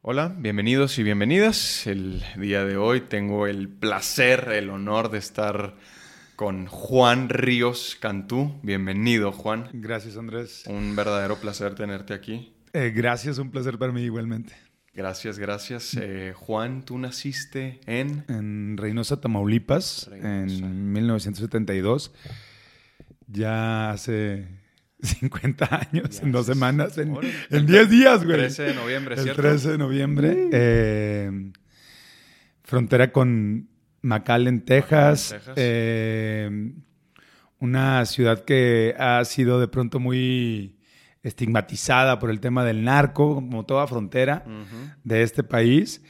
Hola, bienvenidos y bienvenidas. El día de hoy tengo el placer, el honor de estar con Juan Ríos Cantú. Bienvenido, Juan. Gracias, Andrés. Un verdadero placer tenerte aquí. Eh, gracias, un placer para mí igualmente. Gracias, gracias. Eh, Juan, tú naciste en... En Reynosa, Tamaulipas, en 1972. Ya hace 50 años, en dos semanas, en, 10 días, güey. 13 de noviembre, ¿cierto? El 13 de noviembre. Eh, frontera con McAllen, Texas. Texas. Eh, una ciudad que ha sido de pronto muy estigmatizada por el tema del narco, como toda frontera de este país,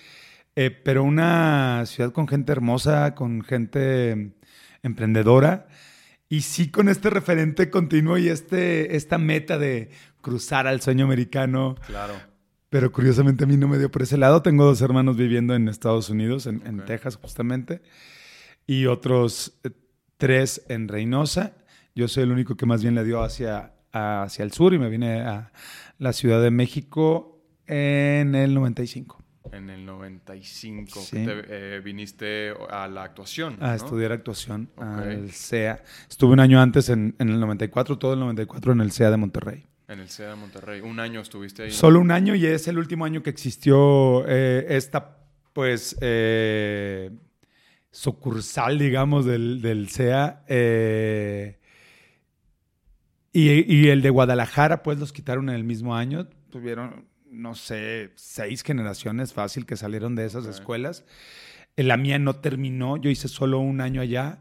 eh, pero una ciudad con gente hermosa, con gente emprendedora y sí con este referente continuo y este, esta meta de cruzar al sueño americano, Claro. pero curiosamente a mí no me dio por ese lado. Tengo dos hermanos viviendo en Estados Unidos, en. Texas justamente, y otros eh, tres en Reynosa. Yo soy el único que más bien le dio hacia, hacia el sur y me vine a la Ciudad de México en el 95 En el 95 Sí. que te, eh, viniste a la actuación. a ¿no? estudiar actuación Ok. al CEA. Estuve un año antes en, en el 94, todo el 94 en el CEA de Monterrey. En el CEA de Monterrey. Un año estuviste ahí. Solo un año y es el último año que existió eh, esta, pues, eh, sucursal, digamos, del, del CEA. y, y el de Guadalajara, pues, los quitaron en el mismo año. Tuvieron, no sé, seis generaciones fácil que salieron de esas escuelas. Eh, La mía no terminó, yo hice solo un año allá.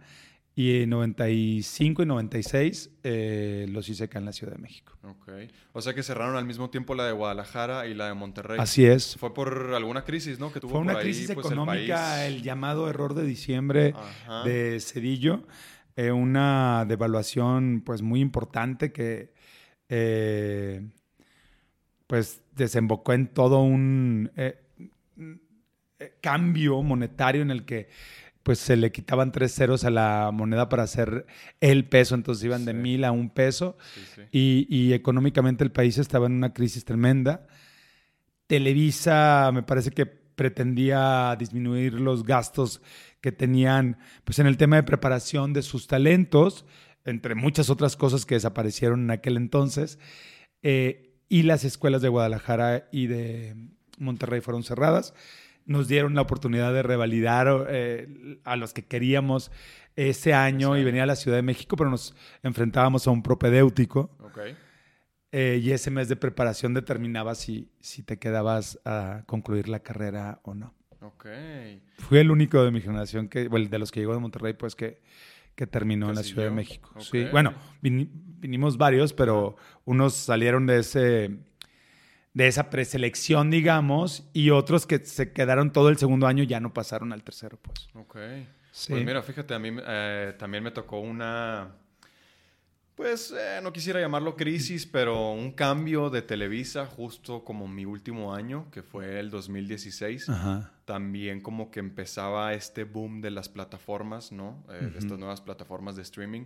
Y en 95 y 96 eh, los hice acá en la Ciudad de México. Ok. O sea que cerraron al mismo tiempo la de Guadalajara y la de Monterrey. Así es. Fue por alguna crisis, ¿no? Que tuvo Fue una por ahí, crisis pues, económica, el, llamado error de diciembre Ajá. de Cedillo, eh, una devaluación pues muy importante que eh, pues desembocó en todo un eh, eh, cambio monetario en el que pues se le quitaban tres ceros a la moneda para hacer el peso, entonces iban de mil a un peso Sí, sí. y, y económicamente el país estaba en una crisis tremenda. Televisa me parece que pretendía disminuir los gastos que tenían pues, en el tema de preparación de sus talentos, entre muchas otras cosas que desaparecieron en aquel entonces. Eh, y las escuelas de Guadalajara y de Monterrey fueron cerradas. Nos dieron la oportunidad de revalidar eh, a los que queríamos ese año Ese y venir a la Ciudad de México, pero nos enfrentábamos a un propedéutico. Ok. Eh, y ese mes de preparación determinaba si, si te quedabas a concluir la carrera o no. Ok. Fui el único de mi generación, que, bueno, de los que llegó de Monterrey, pues que, que terminó ¿Que en la Ciudad de? México. Sí, bueno, vini- vinimos varios, pero unos salieron de ese de esa preselección, digamos, y otros que se quedaron todo el segundo año ya no pasaron al tercero, pues. Ok. Sí. Pues mira, fíjate, a mí eh, también me tocó una, pues eh, no quisiera llamarlo crisis, pero un cambio de Televisa justo como mi último año, que fue el 2016. Ajá. También como que empezaba este boom de las plataformas, ¿no? Eh, De estas nuevas plataformas de streaming.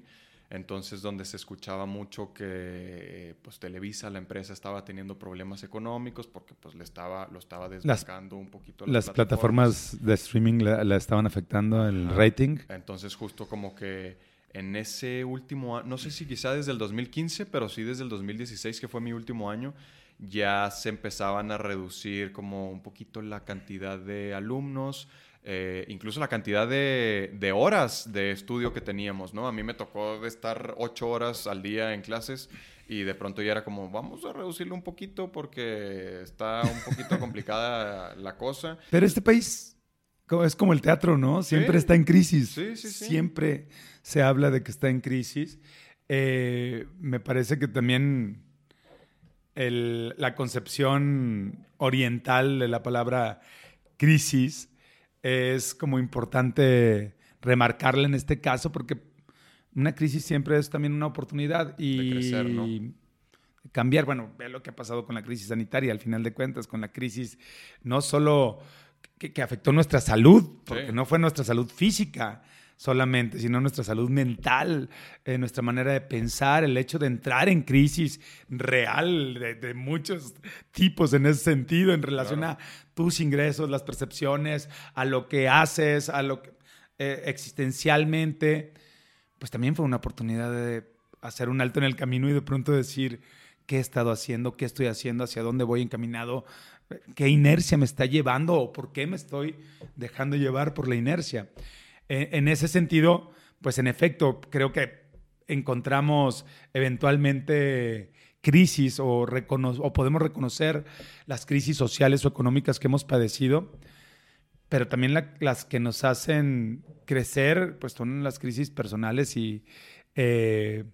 Entonces, donde se escuchaba mucho que pues Televisa, la empresa, estaba teniendo problemas económicos porque pues le estaba, lo estaba desbancando un poquito. Las plataformas de streaming la, la estaban afectando el Ajá. rating. Entonces, justo como que en ese último año, no sé si quizá desde el 2015, pero sí desde el 2016, que fue mi último año, ya se empezaban a reducir como un poquito la cantidad de alumnos, eh, incluso la cantidad de, de horas de estudio que teníamos, ¿no? A mí me tocó de estar ocho horas al día en clases y de pronto ya era como, vamos a reducirlo un poquito porque está un poquito complicada la cosa. Pero este país es como el teatro, ¿no? Siempre Sí. está en crisis. Sí, sí, sí. Siempre se habla de que está en crisis. Eh, me parece que también el- la concepción oriental de la palabra crisis es como importante remarcarla en este caso porque una crisis siempre es también una oportunidad y De crecer, ¿no? cambiar. Bueno, ve lo que ha pasado con la crisis sanitaria, al final de cuentas, con la crisis no solo que, que afectó nuestra salud, porque Sí. no fue nuestra salud física, solamente, sino nuestra salud mental, eh, nuestra manera de pensar, el hecho de entrar en crisis real de, muchos tipos en ese sentido, en relación a tus ingresos, las percepciones, a lo que haces, a lo que eh, existencialmente, pues también fue una oportunidad de hacer un alto en el camino y de pronto decir qué he estado haciendo, qué estoy haciendo, hacia dónde voy encaminado, qué inercia me está llevando o por qué me estoy dejando llevar por la inercia en, ese sentido, pues en efecto, creo que encontramos eventualmente crisis o, podemos reconocer las crisis sociales o económicas que hemos padecido, pero también las que nos hacen crecer, pues son las crisis personales y eh,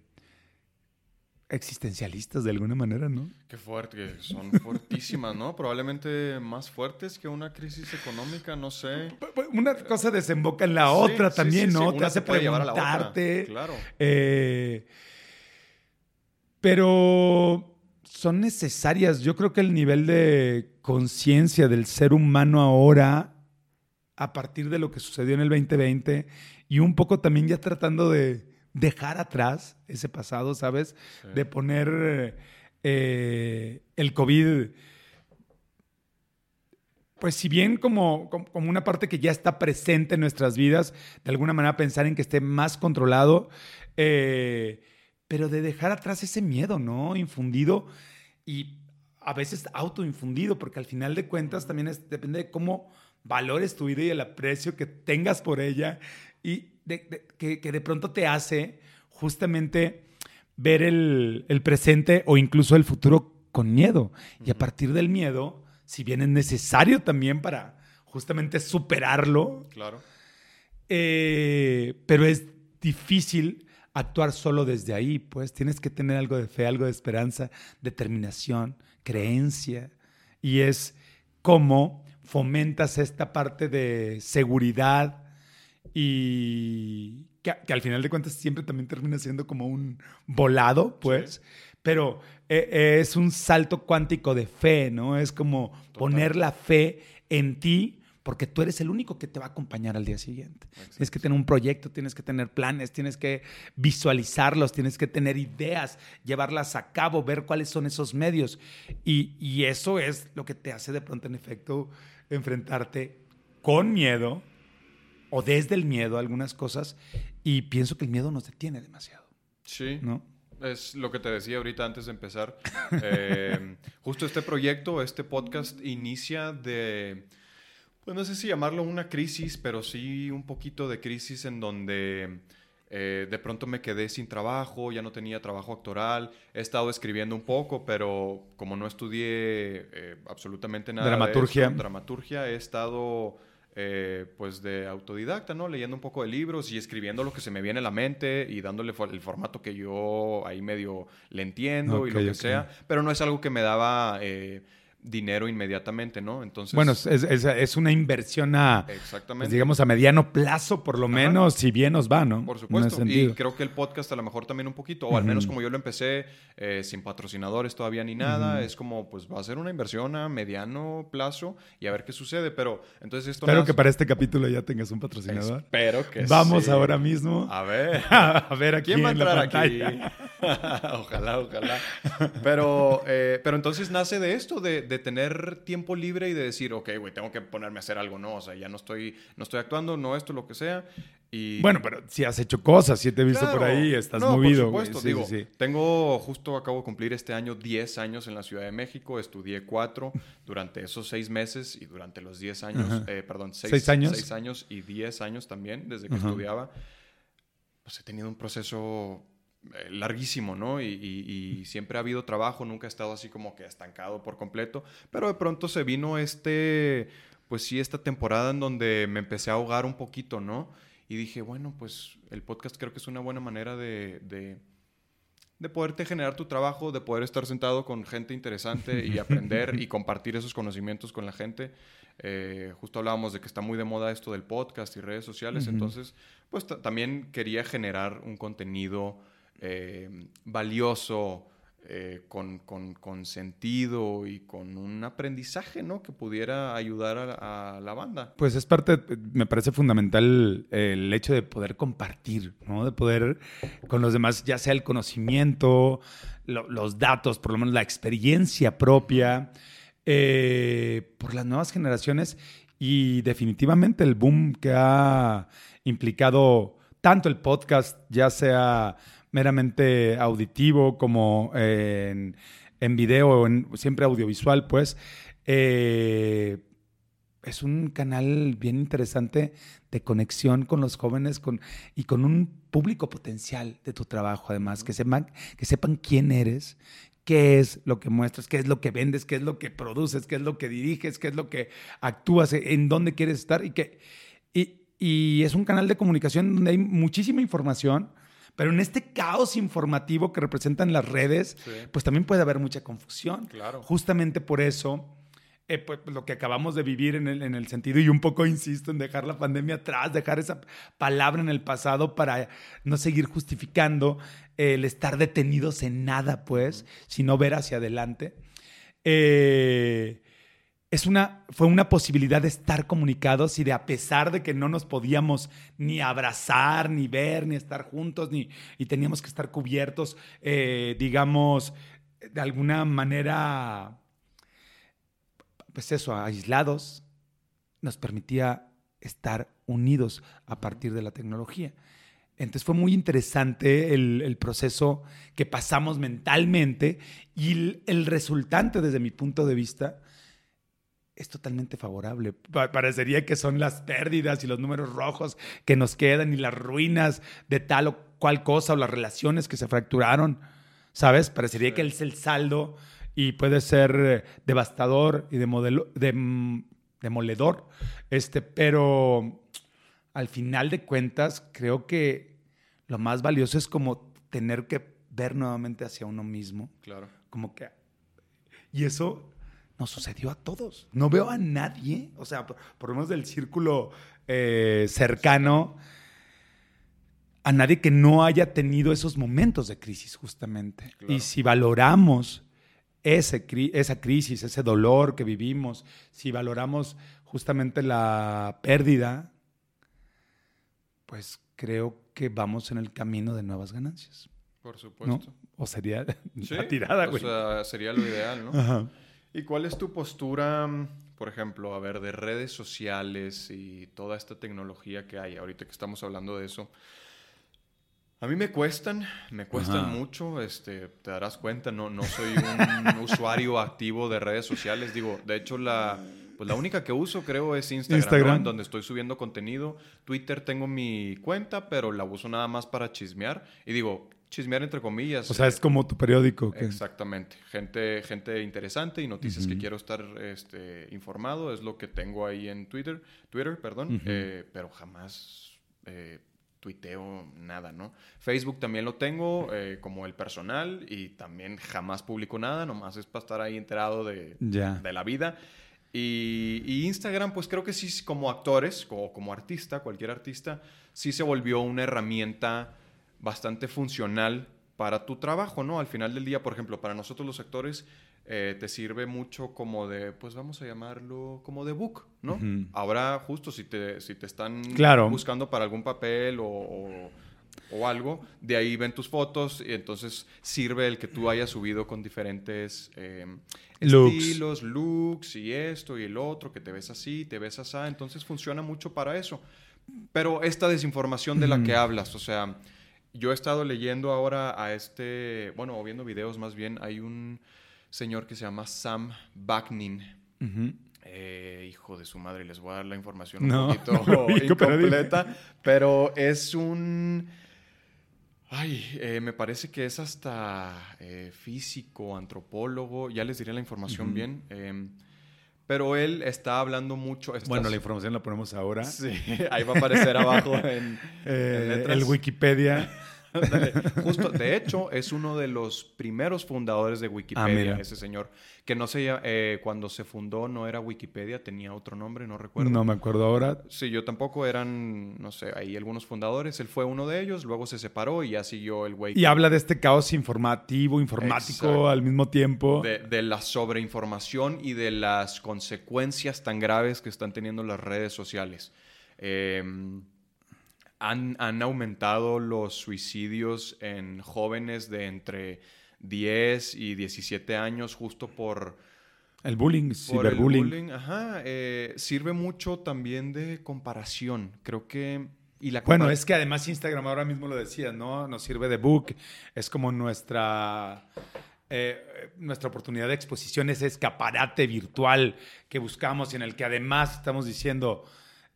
existencialistas de alguna manera, ¿no? Qué fuerte, son fuertísimas, ¿no? Probablemente más fuertes que una crisis económica, no sé. Una cosa desemboca en la otra también, ¿no? te hace preguntarte. Claro. Eh, pero son necesarias. Yo creo que el nivel de conciencia del ser humano ahora, a partir de lo que sucedió en el 2020, y un poco también ya tratando de dejar atrás ese pasado, ¿sabes? De poner eh, el COVID, pues si bien como, como, una parte que ya está presente en nuestras vidas, de alguna manera pensar en que esté más controlado, eh, pero de dejar atrás ese miedo, ¿no? Infundido y a veces autoinfundido, porque al final de cuentas también depende de cómo valores tu vida y el aprecio que tengas por ella y que, de pronto te hace justamente ver el, presente o incluso el futuro con miedo. Y a partir del miedo, si bien es necesario también para justamente superarlo, claro. Eh, pero es difícil actuar solo desde ahí, pues tienes que tener algo de fe, algo de esperanza, determinación, creencia. Y es cómo fomentas esta parte de seguridad, y que, al final de cuentas siempre también termina siendo como un volado, pues, pero eh, es un salto cuántico de fe, ¿no? Es como poner la fe en ti porque tú eres el único que te va a acompañar al día siguiente. Tienes que tener un proyecto, tienes que tener planes, tienes que visualizarlos, tienes que tener ideas, llevarlas a cabo, ver cuáles son esos medios. Y, y eso es lo que te hace de pronto, en efecto, enfrentarte con miedo, o desde el miedo a algunas cosas y pienso que el miedo nos detiene demasiado. Sí. ¿No? Es lo que te decía ahorita antes de empezar. Eh, justo este proyecto, este podcast inicia de, pues no sé si llamarlo una crisis, pero sí un poquito de crisis en donde eh, de pronto me quedé sin trabajo, ya no tenía trabajo actoral, he estado escribiendo un poco, pero como no estudié eh, absolutamente nada dramaturgia. de dramaturgia, he estado eh, pues de autodidacta, ¿no? Leyendo un poco de libros y escribiendo lo que se me viene a la mente y dándole el formato que yo ahí medio le entiendo y lo que sea, pero no es algo que me daba... Eh, dinero inmediatamente, ¿no? Entonces... Bueno, es, es, una inversión a, Exactamente. Pues, digamos, a mediano plazo, por lo menos, si bien nos va, ¿no? Por supuesto. Y creo que el podcast a lo mejor también un poquito, o al menos como yo lo empecé, eh, sin patrocinadores todavía ni nada, es como, pues va a ser una inversión a mediano plazo y a ver qué sucede, pero entonces esto... Espero que para este capítulo ya tengas un patrocinador. Espero que Vamos ahora mismo. A ver. a ver aquí ¿Quién va a entrar aquí? ojalá, ojalá. Pero, eh, pero entonces nace de esto, de de tener tiempo libre y de decir, ok, güey, tengo que ponerme a hacer algo, ¿no? O sea, ya no estoy, no estoy actuando, no esto, lo que sea. Y... Bueno, pero si has hecho cosas, si te he visto por ahí, estás movido. Por supuesto, digo, tengo, justo acabo de cumplir este año 10 años en la Ciudad de México, estudié 4 durante esos 6 meses y durante los 10 años, eh, perdón, 6 años? Seis años y 10 años también, desde que estudiaba, pues he tenido un proceso larguísimo, ¿no? Y, siempre ha habido trabajo, nunca he estado así como que estancado por completo, pero de pronto se vino este, pues sí, esta temporada en donde me empecé a ahogar un poquito, ¿no? Y dije, bueno, pues el podcast creo que es una buena manera de, de, poderte generar tu trabajo, de poder estar sentado con gente interesante y aprender y compartir esos conocimientos con la gente. Eh, justo hablábamos de que está muy de moda esto del podcast y redes sociales, entonces, pues también quería generar un contenido eh, valioso, eh, con, con, sentido y con un aprendizaje, ¿no? Que pudiera ayudar a, la banda. Pues es parte, me parece fundamental el hecho de poder compartir, ¿no? De poder con los demás, ya sea el conocimiento, los datos, por lo menos la experiencia propia, eh, por las nuevas generaciones y definitivamente el boom que ha implicado tanto el podcast, ya sea meramente auditivo como en, en video, en, siempre audiovisual, pues, eh, es un canal bien interesante de conexión con los jóvenes con, y con un público potencial de tu trabajo, además, que sepan, que sepan quién eres, qué es lo que muestras, qué es lo que vendes, qué es lo que produces, qué es lo que diriges, qué es lo que actúas, en dónde quieres estar y que... Y, y es un canal de comunicación donde hay muchísima información, pero en este caos informativo que representan las redes, pues también puede haber mucha confusión. Claro. Justamente por eso, eh, pues, lo que acabamos de vivir en el, en el, sentido, y un poco insisto en dejar la pandemia atrás, dejar esa palabra en el pasado para no seguir justificando el estar detenidos en nada, pues, sino ver hacia adelante. Eh, es una, fue una posibilidad de estar comunicados y de a pesar de que no nos podíamos ni abrazar, ni ver, ni estar juntos, ni, y teníamos que estar cubiertos, eh, digamos, de alguna manera, pues eso, aislados, nos permitía estar unidos a partir de la tecnología. Entonces fue muy interesante el, proceso que pasamos mentalmente y el resultante desde mi punto de vista es totalmente favorable. parecería que son las pérdidas y los números rojos que nos quedan y las ruinas de tal o cual cosa o las relaciones que se fracturaron, ¿sabes? Parecería que es el saldo y puede ser eh, devastador y de modelo, de, mm, demoledor, este, pero al final de cuentas creo que lo más valioso es como tener que ver nuevamente hacia uno mismo. Claro. Como que... Y eso nos sucedió a todos. No veo a nadie, o sea, por, lo menos del círculo eh, cercano, a nadie que no haya tenido esos momentos de crisis justamente. Y si valoramos ese, esa crisis, ese dolor que vivimos, si valoramos justamente la pérdida, pues creo que vamos en el camino de nuevas ganancias. Por supuesto. O sería la tirada, güey. O sea, sería lo ideal, ¿no? Ajá. ¿Y cuál es tu postura, por ejemplo, a ver, de redes sociales y toda esta tecnología que hay ahorita que estamos hablando de eso? A mí me cuestan, me cuestan mucho, este, te darás cuenta, no, no soy un usuario activo de redes sociales, digo, de hecho la, pues la única que uso creo es Instagram, Instagram. donde estoy subiendo contenido, Twitter tengo mi cuenta, pero la uso nada más para chismear. Y digo, chismear entre comillas. O sea, es como tu periódico. Exactamente. Gente, gente interesante y noticias que quiero estar este, informado. Es lo que tengo ahí en Twitter. Twitter, perdón. Eh, pero jamás eh, tuiteo nada, ¿no? Facebook también lo tengo eh, como el personal y también jamás publico nada. Nomás es para estar ahí enterado de, de la vida. Y, y, Instagram, pues creo que sí, como actores o como artista, cualquier artista, sí se volvió una herramienta bastante funcional para tu trabajo, ¿no? Al final del día, por ejemplo, para nosotros los actores, eh, te sirve mucho como de, pues vamos a llamarlo como de book, ¿no? Ahora, justo si te, si te están buscando para algún papel o, o, algo, de ahí ven tus fotos y entonces sirve el que tú hayas subido con diferentes em, estilos, looks y esto y el otro, que te ves así, te ves así, entonces funciona mucho para eso. Pero esta desinformación de la que hablas, o sea yo he estado leyendo ahora a este, bueno, o viendo videos más bien, hay un señor que se llama Sam Baknin. Eh, hijo de su madre, les voy a dar la información un poquito incompleta, pero, es un... Ay, eh, me parece que es hasta eh, físico, antropólogo, ya les diré la información bien. Pero él está hablando mucho. Bueno, la información la ponemos ahora. Sí, ahí va a aparecer abajo en, el Wikipedia. Justo, de hecho, es uno de los primeros fundadores de Ah, Wikipedia, mira. ese señor. Que no sé, eh, cuando se fundó no era Wikipedia, tenía otro nombre, no recuerdo. No me acuerdo ahora. Sí, yo tampoco eran, no sé, ahí algunos fundadores. Él fue uno de ellos, luego se separó y ya siguió el güey Y habla de este caos informativo, informático Exacto. al mismo tiempo. de, de la sobreinformación y de las consecuencias tan graves que están teniendo las redes sociales. Eh, han, han aumentado los suicidios en jóvenes de entre 10 y 17 años justo por, El bullying, por el ciberbullying. bullying. Ajá, eh, sirve mucho también de comparación. Creo que... Y la Bueno, es que además Instagram ahora mismo lo decías, ¿no? Nos sirve de book. Es como nuestra, eh, nuestra oportunidad de exposición, ese escaparate virtual que buscamos y en el que además estamos diciendo,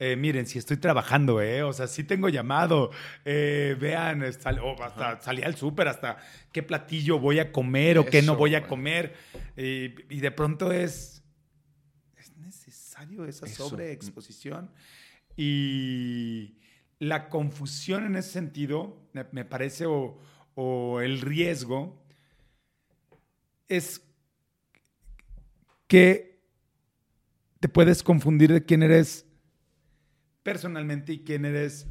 eh, miren, si estoy trabajando, ¿eh? O sea, sí tengo llamado. eh, vean, sal- hasta salí al súper, hasta qué platillo voy a comer o qué no voy a comer. Y, y de pronto es... ¿Es necesario esa Eso. sobreexposición? Y la confusión en ese sentido, me, me parece, o, o el riesgo, es que te puedes confundir de quién eres personalmente y quién eres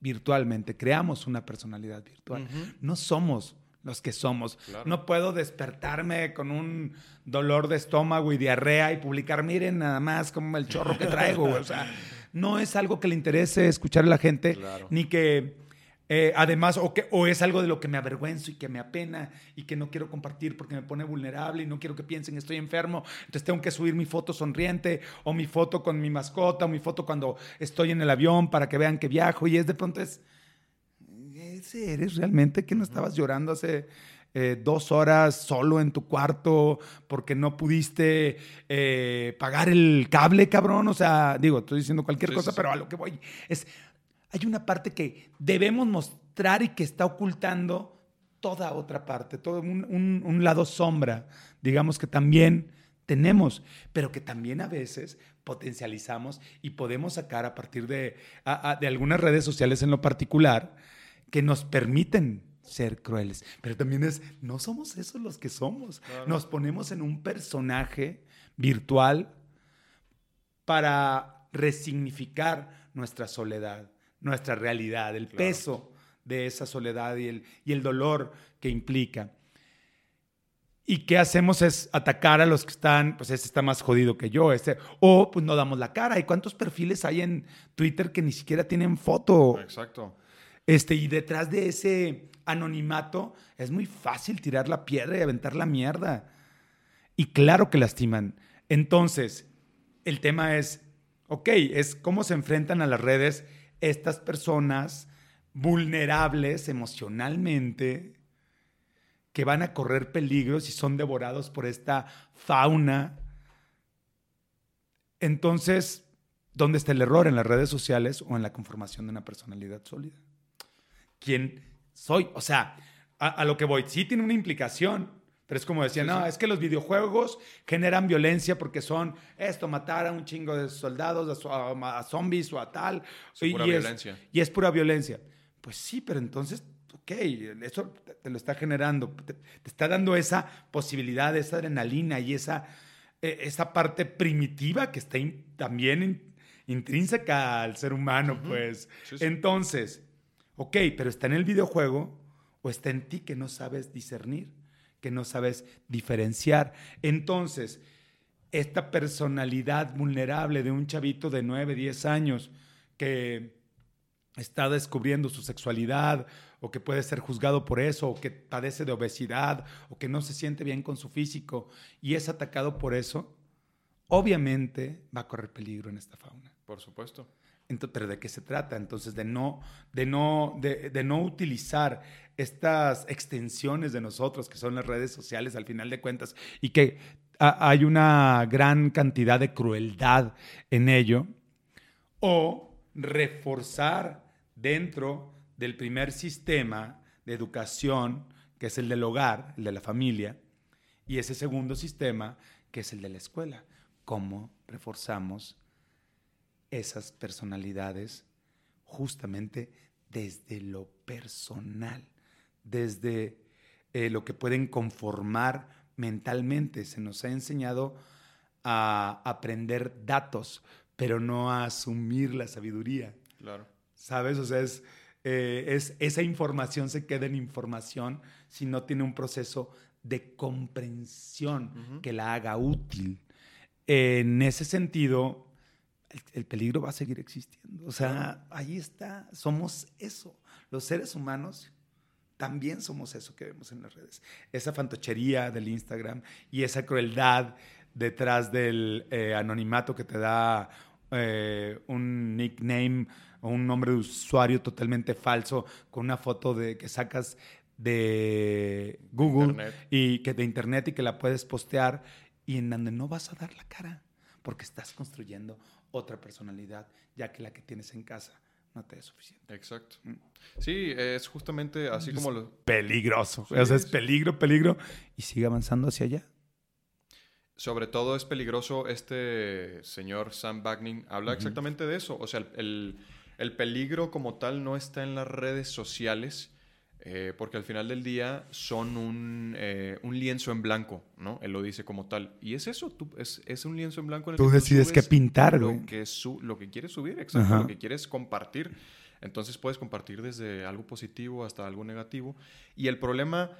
virtualmente. Creamos una personalidad virtual. No somos los que somos. Claro. No puedo despertarme con un dolor de estómago y diarrea y publicar, miren nada más como el chorro que traigo. güey". O sea, no es algo que le interese escuchar a la gente, Claro. ni que eh, además, o, que, o es algo de lo que me avergüenzo y que me apena y que no quiero compartir porque me pone vulnerable y no quiero que piensen que estoy enfermo. Entonces tengo que subir mi foto sonriente o mi foto con mi mascota o mi foto cuando estoy en el avión para que vean que viajo. Y es de pronto es, ¿ese eres realmente que no estabas llorando hace eh, dos horas solo en tu cuarto porque no pudiste eh, pagar el cable, cabrón? O sea, digo, estoy diciendo cualquier Sí, cosa, sí. pero a lo que voy es, hay una parte que debemos mostrar y que está ocultando toda otra parte, todo un, un- un lado sombra, digamos que también tenemos, pero que también a veces potencializamos y podemos sacar a partir de, a- a- de algunas redes sociales en lo particular que nos permiten ser crueles. Pero también es, no somos esos los que somos. Claro. Nos ponemos en un personaje virtual para resignificar nuestra soledad, nuestra realidad, el Claro. peso de esa soledad y el, y el dolor que implica. Y qué hacemos es atacar a los que están, pues ese está más jodido que yo, este, o pues no damos la cara. ¿Y cuántos perfiles hay en Twitter que ni siquiera tienen foto? Exacto. Este, y detrás de ese anonimato es muy fácil tirar la piedra y aventar la mierda. Y claro que lastiman. Entonces, el tema es, ok, es cómo se enfrentan a las redes estas personas vulnerables emocionalmente que van a correr peligros y son devorados por esta fauna. Entonces, ¿dónde está el error? ¿En las redes sociales o en la conformación de una personalidad sólida? ¿Quién soy? O sea, a, lo que voy, sí tiene una implicación, pero es como decía, Sí, no, sí. es que los videojuegos generan violencia porque son esto, matar a un chingo de soldados, a, a- zombies o a tal. Sí, y, pura y es- violencia. y es pura violencia. Pues sí, pero entonces, ok, eso te- te lo está generando, te, te está dando esa posibilidad, esa adrenalina y esa, eh, esa parte primitiva que está in- también in- intrínseca al ser humano, Ujú. pues. Sí, sí. Entonces, ok, pero está en el videojuego o está en ti que no sabes discernir, que no sabes diferenciar. Entonces, esta personalidad vulnerable de un chavito de 9, 10 años que está descubriendo su sexualidad o que puede ser juzgado por eso o que padece de obesidad o que no se siente bien con su físico y es atacado por eso, obviamente va a correr peligro en esta fauna. Por supuesto. Pero ¿de qué se trata? Entonces, de no, de no, de, no utilizar estas extensiones de nosotros, que son las redes sociales al final de cuentas, y que ha- hay una gran cantidad de crueldad en ello, o reforzar dentro del primer sistema de educación, que es el del hogar, el de la familia, y ese segundo sistema, que es el de la escuela. ¿Cómo reforzamos esas personalidades justamente desde lo personal, desde eh, lo que pueden conformar mentalmente. Se nos ha enseñado a aprender datos, pero no a asumir la sabiduría. Claro. ¿Sabes? O sea, es, eh, es, esa información se queda en información si no tiene un proceso de comprensión que la haga útil. En ese sentido, el, peligro va a seguir existiendo. O sea, ahí está, somos eso. Los seres humanos también somos eso que vemos en las redes. Esa fantochería del Instagram y esa crueldad detrás del eh, anonimato que te da eh, un nickname o un nombre de usuario totalmente falso con una foto de que sacas de Google y que de internet y que la puedes postear y en donde no vas a dar la cara porque estás construyendo otra personalidad ya que la que tienes en casa no te es suficiente. Exacto. Mm. Sí, es justamente así como lo... Peligroso. o sea, es peligro, peligro y sigue avanzando hacia allá. Sobre todo es peligroso este señor Sam Bagnin. Habla exactamente de eso. O sea, el, el, peligro como tal no está en las redes sociales, eh, porque al final del día son un, eh, un, lienzo en blanco, ¿no? Él lo dice como tal. Y es eso, tú, es, es, un lienzo en blanco. En el tú decides qué pintar, lo Que su, lo que quieres subir, exacto, lo que quieres compartir. Entonces puedes compartir desde algo positivo hasta algo negativo. Y el problema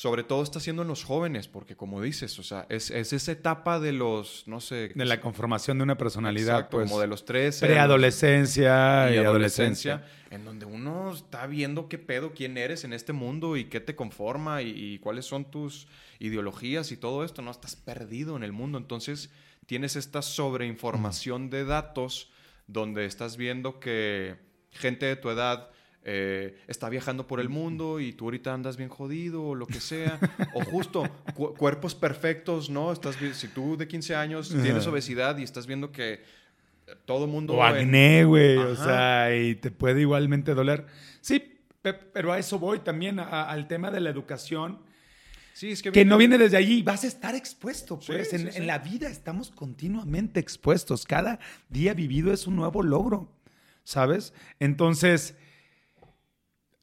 sobre todo está siendo en los jóvenes, porque como dices, o sea, es, esa etapa de los, no sé... De la conformación de una personalidad, pues. Como de los tres. Preadolescencia y, adolescencia, En donde uno está viendo qué pedo, quién eres en este mundo y qué te conforma y, cuáles son tus ideologías y todo esto, ¿no? Estás perdido en el mundo, entonces tienes esta sobreinformación de datos donde estás viendo que gente de tu edad eh, está viajando por el mundo y tú ahorita andas bien jodido o lo que sea. o justo cuerpos perfectos, ¿no? Estás, si tú de 15 años tienes obesidad y estás viendo que todo mundo... O acné, güey, o sea, y te puede igualmente doler. Sí, pero a eso voy también, al tema de la educación. Sí, es que, no viene desde allí, vas a estar expuesto, pues. en, en, la vida estamos continuamente expuestos. Cada día vivido es un nuevo logro, ¿sabes? Entonces,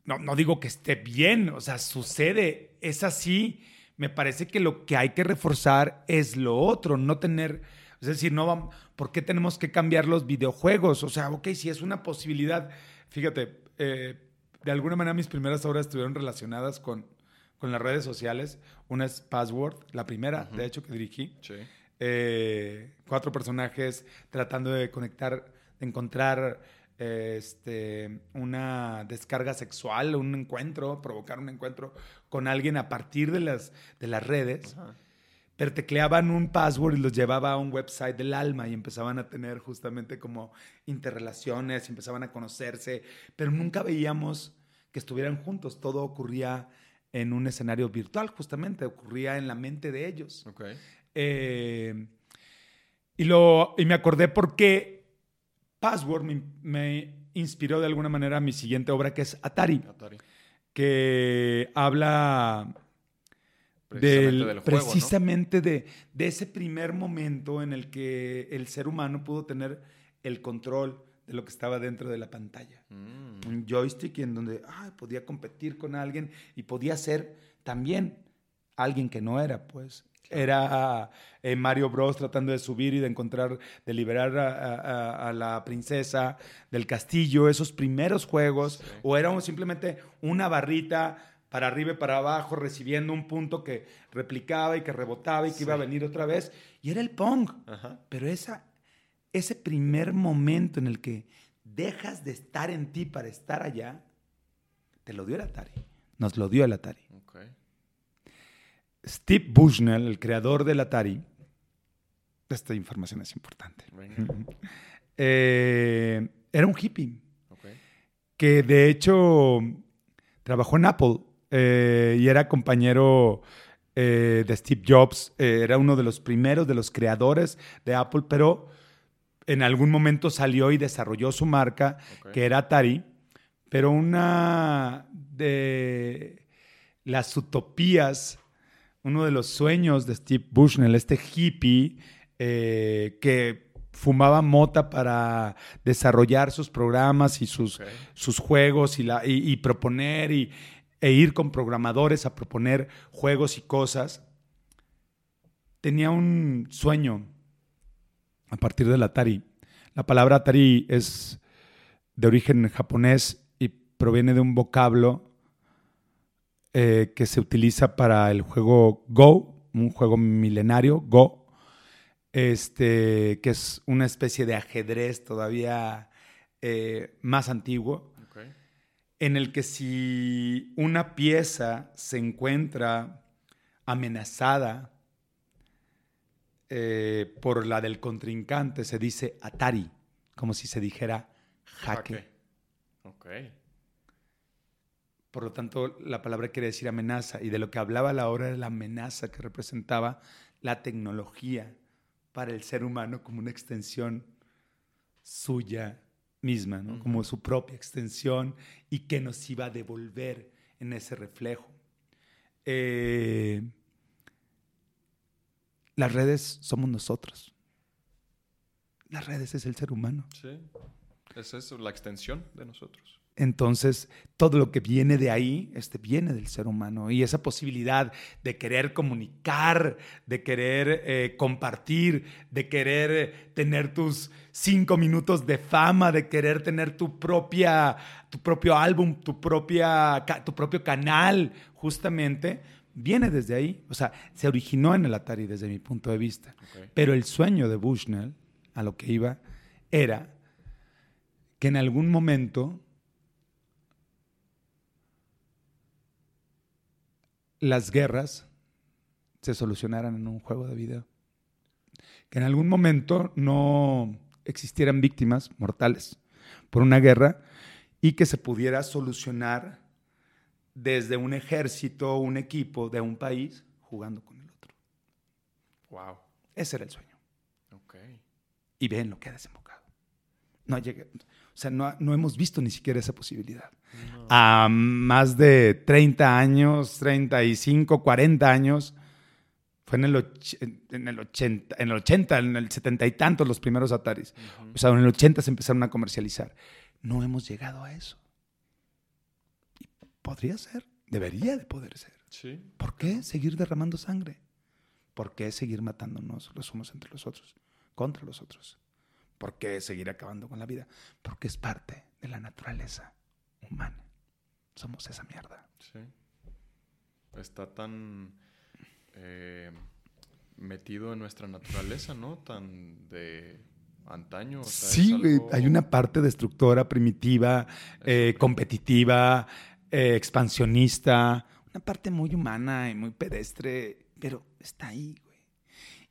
no, no digo que esté bien, o sea, sucede, es así. Me parece que lo que hay que reforzar es lo otro, no tener, es decir, no vamos, ¿por qué tenemos que cambiar los videojuegos? O sea, ok, si es una posibilidad, fíjate, eh, de alguna manera mis primeras obras estuvieron relacionadas con, con las redes sociales. Una es Password, la primera, de hecho, que dirigí. Sí. Eh, cuatro personajes tratando de conectar, de encontrar este, una descarga sexual, un encuentro, provocar un encuentro con alguien a partir de las, de las redes. Pero tecleaban un password y los llevaba a un website del alma y empezaban a tener justamente como interrelaciones, empezaban a conocerse, pero nunca veíamos que estuvieran juntos. Todo ocurría en un escenario virtual, justamente, ocurría en la mente de ellos. Eh, y, lo, y me acordé porque Password me, inspiró de alguna manera a mi siguiente obra, que es Atari, que habla precisamente, del, de, ese primer momento en el que el ser humano pudo tener el control de lo que estaba dentro de la pantalla. Mm. Un joystick en donde podía competir con alguien y podía ser también alguien que no era, pues. Era eh, Mario Bros tratando de subir y de encontrar, de liberar a, la princesa del castillo, esos primeros juegos, o era simplemente una barrita para arriba y para abajo, recibiendo un punto que replicaba y que rebotaba y que iba a venir otra vez, y era el Pong. Pero esa, ese primer momento en el que dejas de estar en ti para estar allá, te lo dio el Atari. Nos lo dio el Atari. Steve Bushnell, el creador del Atari, esta información es importante, eh, era un hippie que de hecho trabajó en Apple eh, y era compañero eh, de Steve Jobs, era uno de los primeros de los creadores de Apple, pero en algún momento salió y desarrolló su marca, que era Atari, pero una de las utopías uno de los sueños de Steve Bushnell, este hippie eh, que fumaba mota para desarrollar sus programas y sus, sus juegos y, la, y, proponer y e ir con programadores a proponer juegos y cosas, tenía un sueño a partir del Atari. La palabra Atari es de origen japonés y proviene de un vocablo eh, que se utiliza para el juego Go, un juego milenario, Go, este, que es una especie de ajedrez todavía eh, más antiguo, en el que si una pieza se encuentra amenazada eh, por la del contrincante, se dice Atari, como si se dijera jaque. Por lo tanto, la palabra quiere decir amenaza, y de lo que hablaba la hora era la amenaza que representaba la tecnología para el ser humano como una extensión suya misma, como su propia extensión y que nos iba a devolver en ese reflejo. Eh, las redes somos nosotros. Las redes es el ser humano. Sí, esa es la extensión de nosotros. Entonces, todo lo que viene de ahí, este viene del ser humano. Y esa posibilidad de querer comunicar, de querer eh, compartir, de querer eh, tener tus cinco minutos de fama, de querer tener tu, propia, tu propio álbum, tu, propia, tu propio canal, justamente, viene desde ahí. O sea, se originó en el Atari desde mi punto de vista. Pero el sueño de Bushnell, a lo que iba, era que en algún momento las guerras se solucionaran en un juego de video. Que en algún momento no existieran víctimas mortales por una guerra y que se pudiera solucionar desde un ejército, un equipo de un país jugando con el otro. Wow. Ese era el sueño. Ok. Y ven lo que ha desembocado. No llegué, o sea, no, no hemos visto ni siquiera esa posibilidad. A más de 30 años, 35, 40 años, fue en el, en el 80, en el 80, en el 70 y tantos los primeros Ataris. O sea, en el 80 se empezaron a comercializar. No hemos llegado a eso. podría ser, debería de poder ser. Sí. ¿Por qué seguir derramando sangre? ¿Por qué seguir matándonos los unos entre los otros, contra los otros? ¿Por qué seguir acabando con la vida? Porque es parte de la naturaleza humana. Somos esa mierda. Sí. Está tan eh, metido en nuestra naturaleza, ¿no? Tan de antaño. sí, hay una parte destructora, primitiva, eh, competitiva, eh, expansionista, una parte muy humana y muy pedestre, pero está ahí, güey.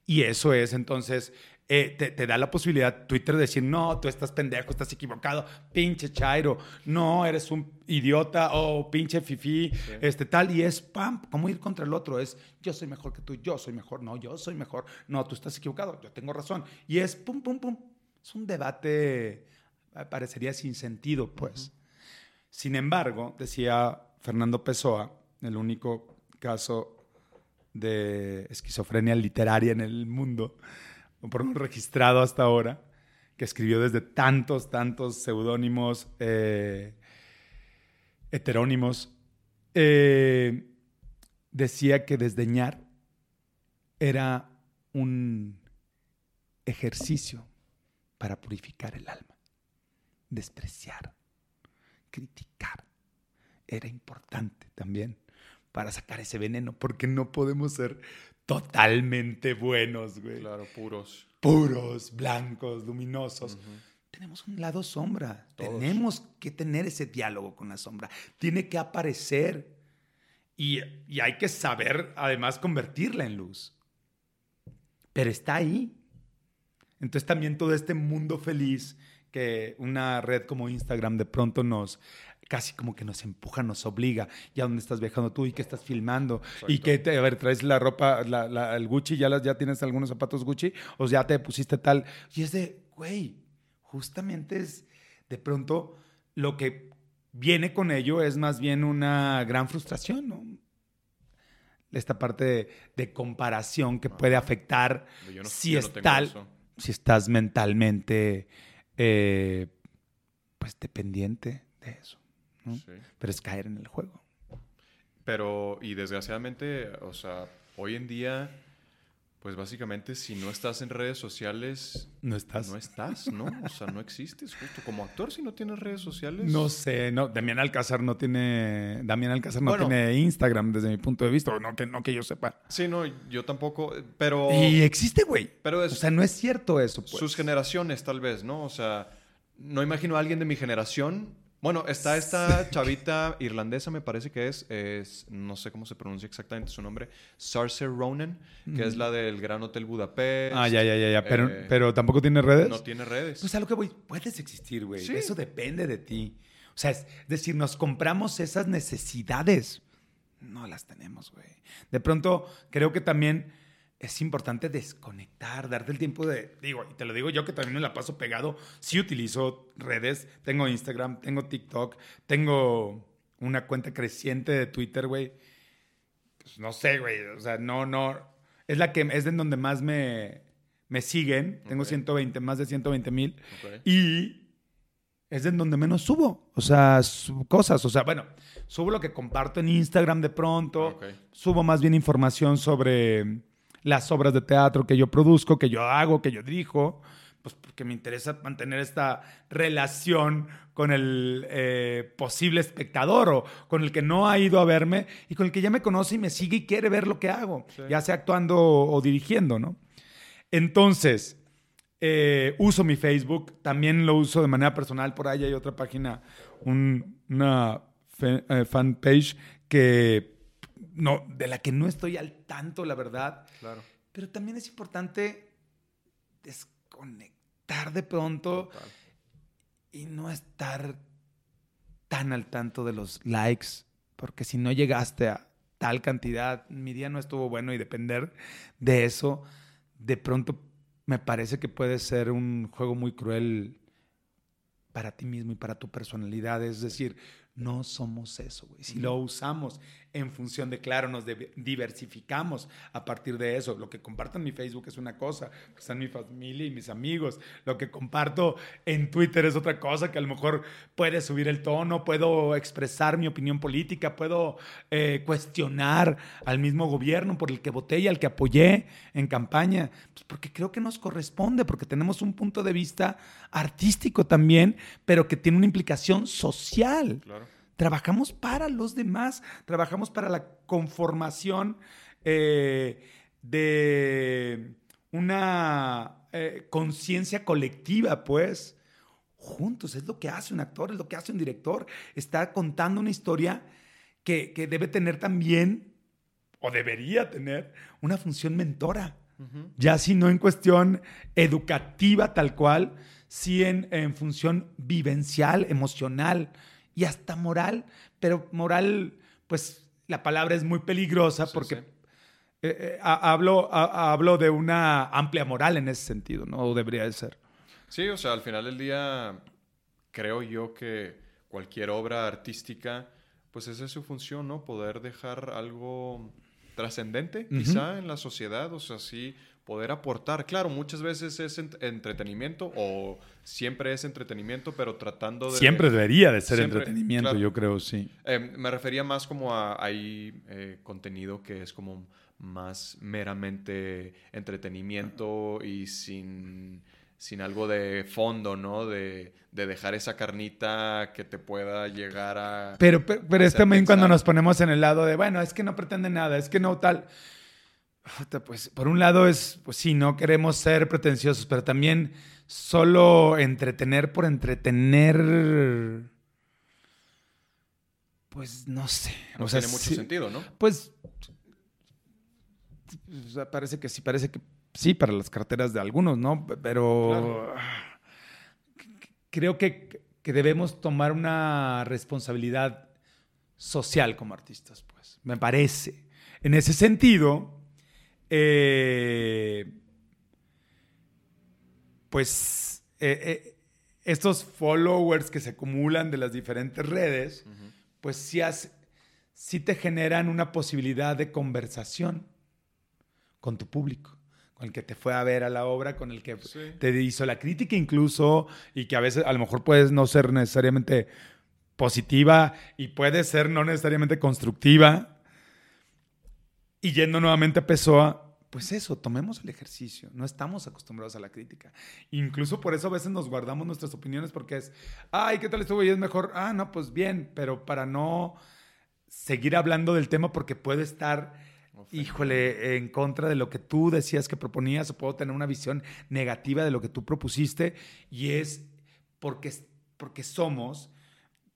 Y eso es entonces eh, te, da la posibilidad Twitter de decir, no, tú estás pendejo, estás equivocado, pinche Chairo, no, eres un idiota o oh, pinche fifi, este tal, y es, pam, ¿cómo ir contra el otro? Es, yo soy mejor que tú, yo soy mejor, no, yo soy mejor, no, tú estás equivocado, yo tengo razón. Y es, pum, pum, pum, es un debate, eh, parecería sin sentido, pues. Sin embargo, decía Fernando Pessoa, el único caso de esquizofrenia literaria en el mundo, por un registrado hasta ahora, que escribió desde tantos, tantos seudónimos eh, heterónimos, eh, decía que desdeñar era un ejercicio para purificar el alma. Despreciar, criticar, era importante también para sacar ese veneno, porque no podemos ser totalmente buenos, güey. Claro, puros. Puros, blancos, luminosos. Tenemos un lado sombra. Tenemos que tener ese diálogo con la sombra. Tiene que aparecer. Y, y hay que saber, además, convertirla en luz. Pero está ahí. Entonces también todo este mundo feliz que una red como Instagram de pronto nos casi como que nos empuja, nos obliga. Ya dónde estás viajando tú y qué estás filmando. Y que, te, a ver, traes la ropa, la, el Gucci, ya, las, ya tienes algunos zapatos Gucci, o ya te pusiste tal. Y es de, güey, justamente es de pronto lo que viene con ello es más bien una gran frustración, ¿no? Esta parte de, comparación que puede afectar si, es tal, si estás mentalmente eh, pues dependiente de eso. Pero es caer en el juego. Pero, y desgraciadamente, o sea, hoy en día, pues básicamente si no estás en redes sociales, No estás. no estás, ¿no? O sea, no existes justo como actor si no tienes redes sociales. No sé, no, Damián Alcázar no tiene, Damián Alcázar no Bueno. tiene Instagram desde mi punto de vista, o no que, no que yo sepa. Sí, no, yo tampoco, pero, Y existe, güey. pero O es sea, no es cierto eso, pues. sus generaciones tal vez, ¿no? O sea, no imagino a alguien de mi generación. Bueno, está esta chavita irlandesa, me parece que es, es, no sé cómo se pronuncia exactamente su nombre, Saoirse Ronan, que es la del Gran Hotel Budapest. Ah, ya, ya, ya, ya. Pero, Eh, pero tampoco tiene redes. No tiene redes. Pues a lo que voy, puedes existir, güey. Sí. Eso depende de ti. O sea, es decir, nos compramos esas necesidades. No las tenemos, güey. De pronto, creo que también es importante desconectar, darte el tiempo de, digo, y te lo digo yo que también me la paso pegado, sí utilizo redes, tengo Instagram, tengo TikTok, tengo una cuenta creciente de Twitter, güey. Pues no sé, güey, o sea, no, no, es la que, es en donde más me, me siguen, tengo Ok. 120, más de 120 mil, Ok. y es en donde menos subo. O sea, su- cosas. O sea, bueno, subo lo que comparto en Instagram de pronto. Ok. Subo más bien información sobre las obras de teatro que yo produzco, que yo hago, que yo dirijo. Pues porque me interesa mantener esta relación con el eh, posible espectador o con el que no ha ido a verme y con el que ya me conoce y me sigue y quiere ver lo que hago, Sí. ya sea actuando o dirigiendo, ¿no? Entonces, eh, uso mi Facebook, también lo uso de manera personal. Por ahí hay otra página, un- una eh, fanpage que no, de la que no estoy al tanto, la verdad. Claro. Pero también es importante desconectar de pronto Total. y no estar tan al tanto de los likes, porque si no llegaste a tal cantidad, mi día no estuvo bueno y depender de eso, de pronto me parece que puede ser un juego muy cruel para ti mismo y para tu personalidad. Es decir, no somos eso, güey. Si lo usamos en función de, claro, nos diversificamos a partir de eso. Lo que comparto en mi Facebook es una cosa, que está en mi familia y mis amigos. Lo que comparto en Twitter es otra cosa, que a lo mejor puede subir el tono, puedo expresar mi opinión política, puedo eh, cuestionar al mismo gobierno por el que voté y al que apoyé en campaña. Pues porque creo que nos corresponde, porque tenemos un punto de vista artístico también, pero que tiene una implicación social. Claro. Trabajamos para los demás, trabajamos para la conformación eh, de una eh, conciencia colectiva, pues. Juntos, es lo que hace un actor, es lo que hace un director. Está contando una historia que, que debe tener también, o debería tener, una función mentora ya si no en cuestión educativa tal cual, sí en, en función vivencial, emocional y hasta moral, pero moral, pues la palabra es muy peligrosa Sí, porque sí. eh, eh, ha- hablo, ha- hablo de una amplia moral en ese sentido, ¿no? O debería de ser. Sí, o sea, al final del día creo yo que cualquier obra artística, pues esa es su función, ¿no? Poder dejar algo trascendente, quizá, en la sociedad, o sea, sí, poder aportar. Claro, muchas veces es ent- entretenimiento o siempre es entretenimiento, pero tratando de... Siempre debería de ser Siempre, entretenimiento, claro. yo creo, sí. Eh, me refería más como a hay eh, contenido que es como más meramente entretenimiento y sin, sin algo de fondo, ¿no? De, de dejar esa carnita que te pueda llegar a... Pero, pero, pero es también cuando nos ponemos en el lado de, bueno, es que no pretende nada, es que no tal. Pues por un lado es, pues sí, no queremos ser pretenciosos, pero también solo entretener por entretener, pues no sé. No O sea, tiene mucho sí, sentido, ¿no? Pues o sea, parece que sí, parece que sí para las carteras de algunos, ¿no? Pero creo que, que debemos tomar una responsabilidad social como artistas, pues. Me parece. En ese sentido, eh, pues eh, eh, estos followers que se acumulan de las diferentes redes, pues sí, te generan una posibilidad de conversación con tu público, con el que te fue a ver a la obra, con el que Sí. te hizo la crítica incluso, y que a veces a lo mejor puedes no ser necesariamente positiva y puede ser no necesariamente constructiva, Y yendo nuevamente a Pessoa, pues eso, tomemos el ejercicio. No estamos acostumbrados a la crítica. Incluso por eso a veces nos guardamos nuestras opiniones porque es, ay, ¿qué tal estuvo? Y es mejor, ah, no, pues bien, pero para no seguir hablando del tema porque puede estar, híjole, en contra de lo que tú decías que proponías o puedo tener una visión negativa de lo que tú propusiste y es porque, porque somos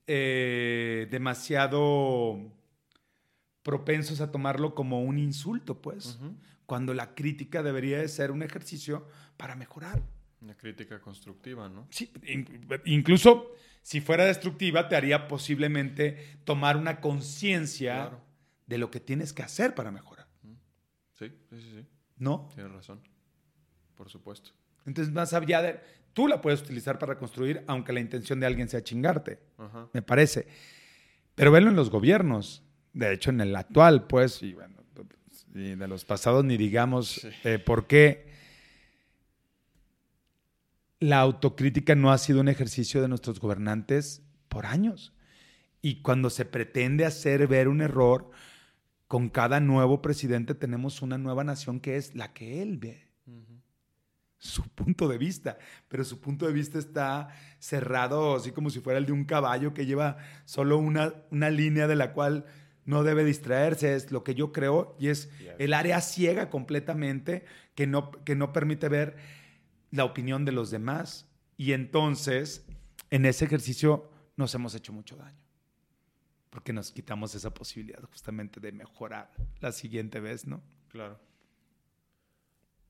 eh, demasiado propensos a tomarlo como un insulto, pues, cuando la crítica debería de ser un ejercicio para mejorar. Una crítica constructiva, ¿no? Sí, incluso si fuera destructiva, te haría posiblemente tomar una conciencia de lo que tienes que hacer para mejorar. Sí, sí, sí. ¿No? Tienes razón. Por supuesto. Entonces, más allá de... Tú la puedes utilizar para construir, aunque la intención de alguien sea chingarte, me parece. Pero velo en los gobiernos de hecho en el actual, pues, y bueno, y de los pasados ni digamos eh, por qué la autocrítica no ha sido un ejercicio de nuestros gobernantes por años. Y cuando se pretende hacer ver un error, con cada nuevo presidente tenemos una nueva nación que es la que él ve. Su punto de vista, pero su punto de vista está cerrado, así como si fuera el de un caballo que lleva solo una, una línea de la cual no debe distraerse, es lo que yo creo, y es el área ciega completamente que no, que no permite ver la opinión de los demás. Y entonces, en ese ejercicio nos hemos hecho mucho daño, porque nos quitamos esa posibilidad justamente de mejorar la siguiente vez, ¿no? Claro.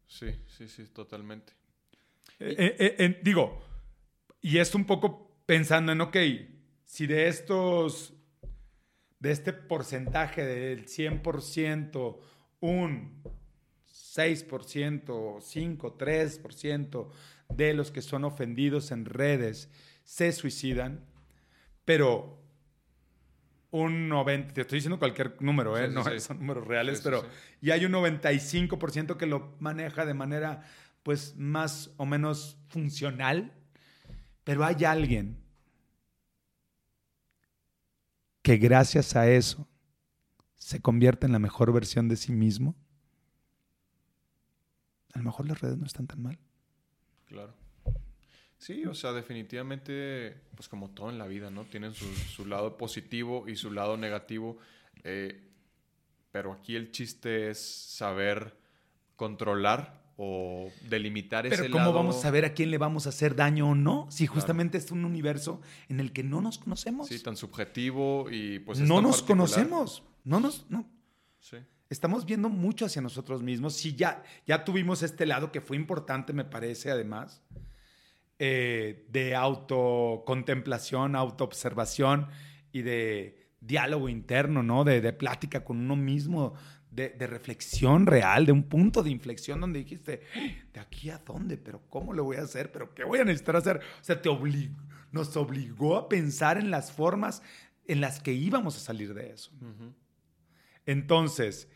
Sí, sí, sí, totalmente. Eh, eh, eh, digo, y esto un poco pensando en, ok, si de estos de este porcentaje del 100%, un 6%, 5, 3% de los que son ofendidos en redes se suicidan, pero un 90, te estoy diciendo cualquier número, ¿eh? no son números reales, pero y hay un 95% que lo maneja de manera pues más o menos funcional, pero hay alguien que gracias a eso se convierte en la mejor versión de sí mismo, a lo mejor las redes no están tan mal. Claro. Sí, o sea, definitivamente, pues como todo en la vida, ¿no? Tienen su, lado positivo y su lado negativo. Eh, pero aquí el chiste es saber controlar o delimitar ese Pero ¿cómo vamos a saber a quién le vamos a hacer daño o no? Si justamente es un universo en el que no nos conocemos. Sí, tan subjetivo y pues... no nos conocemos. No nos... No. Sí. Estamos viendo mucho hacia nosotros mismos. Sí, ya, ya tuvimos este lado que fue importante, me parece, además, eh, de autocontemplación, autoobservación y de diálogo interno, ¿no? De, de plática con uno mismo, de, reflexión real, de un punto de inflexión donde dijiste, ¿de aquí a dónde? ¿Pero cómo lo voy a hacer? ¿Pero qué voy a necesitar hacer? O sea, te nos obligó a pensar en las formas en las que íbamos a salir de eso. Entonces,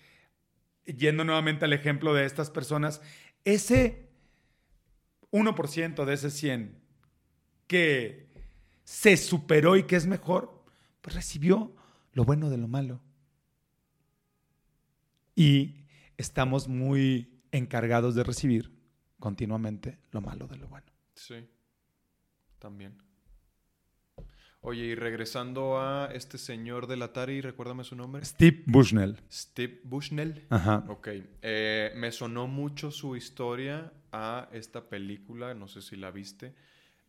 yendo nuevamente al ejemplo de estas personas, ese 1% de ese 100 que se superó y que es mejor, pues recibió lo bueno de lo malo y estamos muy encargados de recibir continuamente lo malo de lo bueno. Sí, también. Oye, y regresando a este señor del Atari, recuérdame su nombre. Steve Bushnell. Steve Bushnell. Ajá. Ok. Eh, me sonó mucho su historia a esta película, no sé si la viste,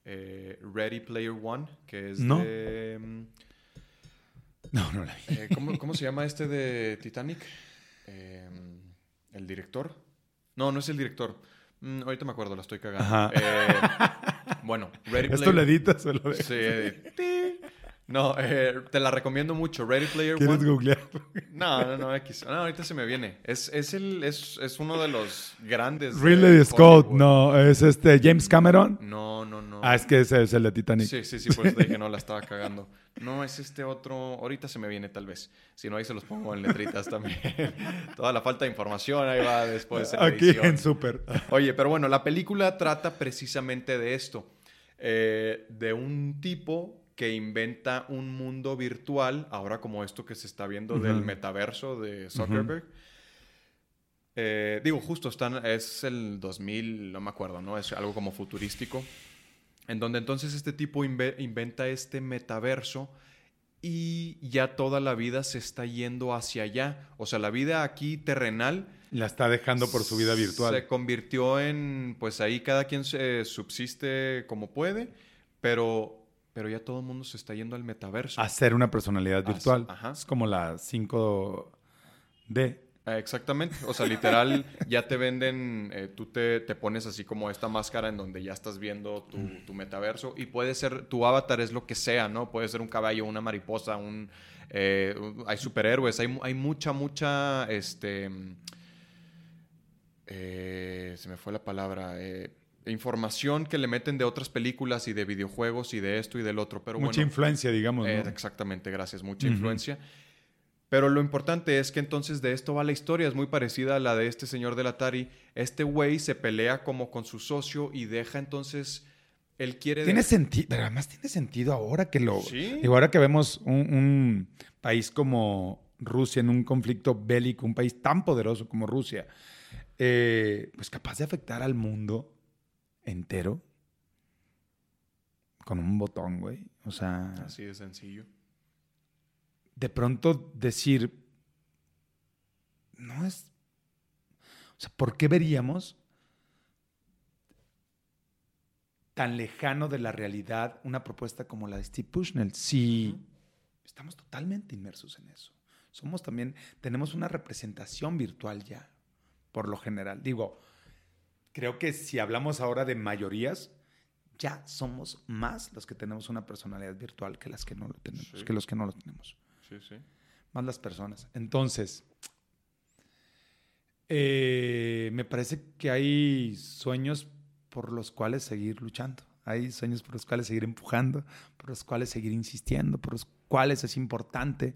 eh, Ready Player One, que es de... Mm, no, no la vi. Eh, ¿cómo, ¿Cómo se llama este de Titanic? Em, el director. No, no es el director. Mm, ahorita me acuerdo, la estoy cagando. Eh, bueno, Ready Player... ¿Esto lo editas o lo Sí. No, eh, te la recomiendo mucho. Ready Player ¿Quieres googlear? No, no, no, X. No, ahorita se me viene. Es, es, el, es, es uno de los grandes. Ridley Scott, no. ¿Es este James Cameron? No, no, no. Ah, es que ese es el de Titanic. Sí, sí, sí, por eso dije, no, la estaba cagando. No, es este otro. Ahorita se me viene, tal vez. Si no, ahí se los pongo en letritas también. Toda la falta de información ahí va después. En Aquí en Super. Oye, pero bueno, la película trata precisamente de esto. Eh, de un tipo que inventa un mundo virtual, ahora como esto que se está viendo del metaverso de Zuckerberg, Eh, digo, justo, están, es el 2000, no me acuerdo, ¿no? Es algo como futurístico. En donde entonces este tipo inventa este metaverso y ya toda la vida se está yendo hacia allá. O sea, la vida aquí terrenal... La está dejando por su vida virtual. Se convirtió en, pues ahí cada quien se subsiste como puede, pero, pero ya todo el mundo se está yendo al metaverso. A ser una personalidad virtual. Es como la 5D. Ah, exactamente, o sea, literal, ya te venden, eh, tú te, pones así como esta máscara en donde ya estás viendo tu, metaverso y puede ser, tu avatar es lo que sea, ¿no? Puede ser un caballo, una mariposa, un... Eh, hay superhéroes, hay, hay, mucha, mucha, este... Eh, se me fue la palabra información que le meten de otras películas y de videojuegos y de esto y del otro. Pero mucha influencia, digamos. exactamente, gracias. Mucha influencia. Pero lo importante es que entonces de esto va la historia, es muy parecida a la de este señor del Atari. Este güey se pelea como con su socio y deja entonces, él quiere... Tiene sentido, pero además tiene sentido ahora que lo... ¿Sí? ahora que vemos un, país como Rusia en un conflicto bélico, un país tan poderoso como Rusia, eh, pues capaz de afectar al mundo entero con un botón, güey. O sea... Así de sencillo de pronto decir, no es, o sea, ¿por qué veríamos tan lejano de la realidad una propuesta como la de Steve Bushnell? Si estamos totalmente inmersos en eso. Somos también, tenemos una representación virtual ya, por lo general. Digo, creo que si hablamos ahora de mayorías, ya somos más los que tenemos una personalidad virtual que las que no lo tenemos, que los que no lo tenemos. Sí, sí. Más las personas. Entonces, eh, me parece que hay sueños por los cuales seguir luchando. Hay sueños por los cuales seguir empujando, por los cuales seguir insistiendo, por los cuales es importante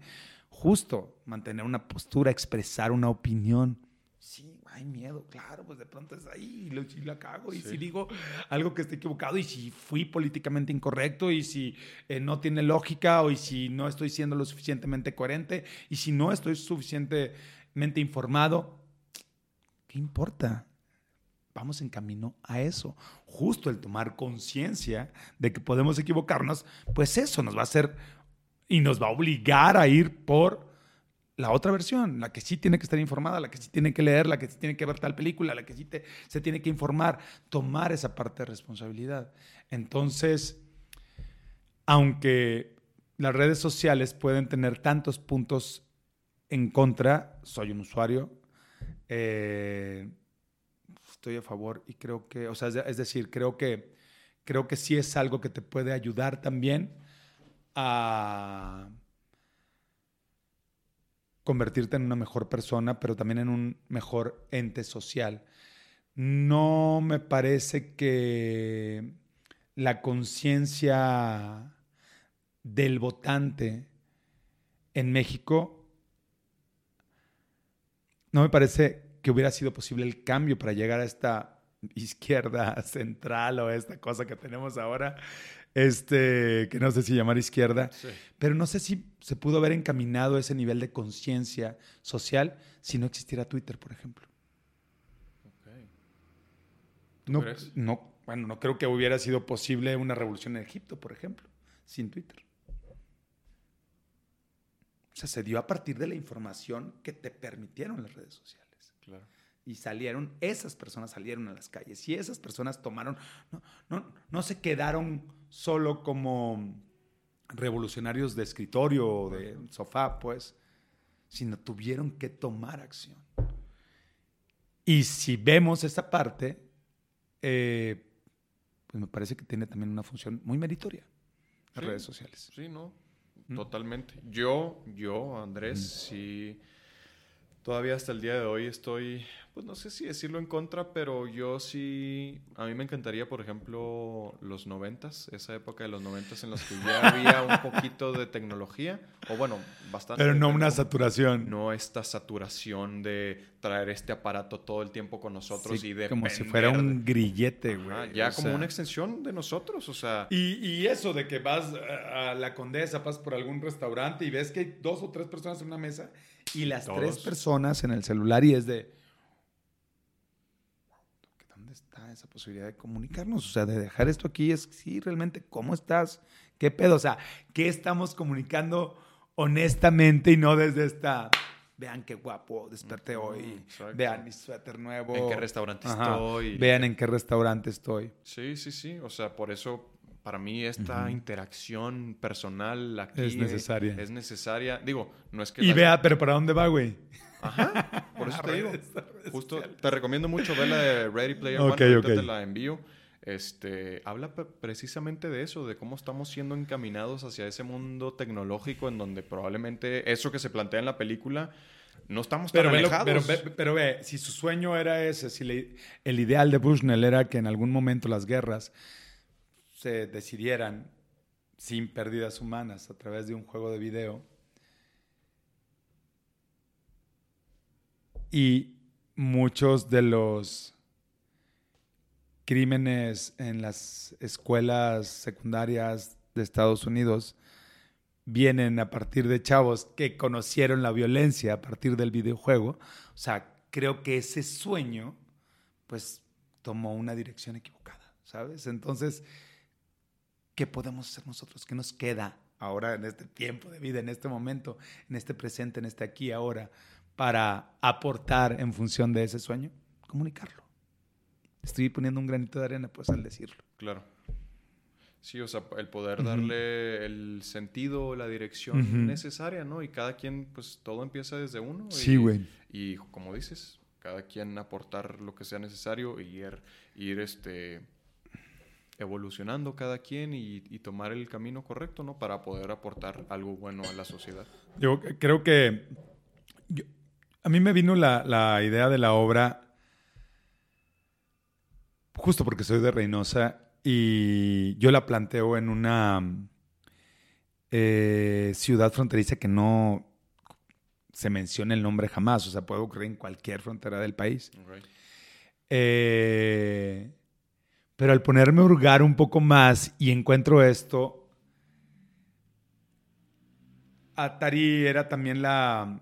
justo mantener una postura, expresar una opinión. Sí, hay miedo, claro, pues de pronto es ahí y lo, la cago. Y si digo algo que esté equivocado y si fui políticamente incorrecto y si eh, no tiene lógica o y si no estoy siendo lo suficientemente coherente y si no estoy suficientemente informado, ¿qué importa? Vamos en camino a eso. Justo el tomar conciencia de que podemos equivocarnos, pues eso nos va a hacer y nos va a obligar a ir por la otra versión, la que sí tiene que estar informada, la que sí tiene que leer, la que sí tiene que ver tal película, la que sí se tiene que informar, tomar esa parte de responsabilidad. Entonces, aunque las redes sociales pueden tener tantos puntos en contra, soy un usuario, eh, estoy a favor y creo que, o sea, es decir, creo que, creo que sí es algo que te puede ayudar también a convertirte en una mejor persona, pero también en un mejor ente social. No me parece que la conciencia del votante en México, no me parece que hubiera sido posible el cambio para llegar a esta izquierda central o esta cosa que tenemos ahora este, que no sé si llamar izquierda, pero no sé si se pudo haber encaminado ese nivel de conciencia social si no existiera Twitter, por ejemplo. No, no, bueno, no creo que hubiera sido posible una revolución en Egipto, por ejemplo, sin Twitter. O sea, se dio a partir de la información que te permitieron las redes sociales. Claro y salieron, esas personas salieron a las calles y esas personas tomaron, no, no, no se quedaron solo como revolucionarios de escritorio o de sofá, pues, sino tuvieron que tomar acción. Y si vemos esa parte, eh, pues me parece que tiene también una función muy meritoria las redes sociales. Sí, no, ¿Mm? totalmente. Yo, yo, Andrés, mm. sí, todavía hasta el día de hoy estoy pues no sé si decirlo en contra, pero yo sí, a mí me encantaría, por ejemplo, los noventas, esa época de los noventas en los que ya había un poquito de tecnología, o bueno, bastante. Pero no una saturación. No esta saturación de traer este aparato todo el tiempo con nosotros y de... Como si fuera un grillete, güey. ya como una extensión de nosotros, o sea... Y, y, eso de que vas a la Condesa, pasas por algún restaurante y ves que hay dos o tres personas en una mesa y las tres personas en el celular y es de... ¿Dónde está esa posibilidad de comunicarnos? O sea, de dejar esto aquí es, sí, realmente, ¿cómo estás? ¿Qué pedo? O sea, ¿qué estamos comunicando honestamente y no desde esta vean qué guapo desperté hoy, vean mi suéter nuevo. En qué restaurante estoy. Vean en qué restaurante estoy. Sí, sí, sí. O sea, por eso para mí esta interacción personal aquí es necesaria. Es necesaria. Digo, no es que... Y vea, pero ¿para dónde va, güey? Ajá, por eso te digo. Justo, te recomiendo mucho ver la de Ready Player One, okay. te la envío. Este, habla precisamente de eso, de cómo estamos siendo encaminados hacia ese mundo tecnológico en donde probablemente eso que se plantea en la película no estamos tan pero alejados. pero, ve, si su sueño era ese, si el ideal de Bushnell era que en algún momento las guerras se decidieran sin pérdidas humanas a través de un juego de video, y muchos de los crímenes en las escuelas secundarias de Estados Unidos vienen a partir de chavos que conocieron la violencia a partir del videojuego. O sea, creo que ese sueño, pues, tomó una dirección equivocada, ¿sabes? Entonces, ¿qué podemos hacer nosotros? ¿Qué nos queda ahora en este tiempo de vida, en este momento, en este presente, en este aquí, ahora, para aportar en función de ese sueño? Comunicarlo estoy poniendo un granito de arena, pues al decirlo. Claro. Sí, o sea, el poder darle el sentido, la dirección necesaria, ¿no? Y cada quien, pues todo empieza desde uno. Sí, güey. Y, como dices, cada quien aportar lo que sea necesario y ir, ir este, evolucionando cada quien y, tomar el camino correcto, ¿no? Para poder aportar algo bueno a la sociedad. Yo creo que a mí me vino la, la idea de la obra justo porque soy de Reynosa y yo la planteo en una eh, ciudad fronteriza que no se menciona el nombre jamás, o sea, puede ocurrir en cualquier frontera del país. Eh, pero al ponerme a hurgar un poco más y encuentro esto, Atari era también la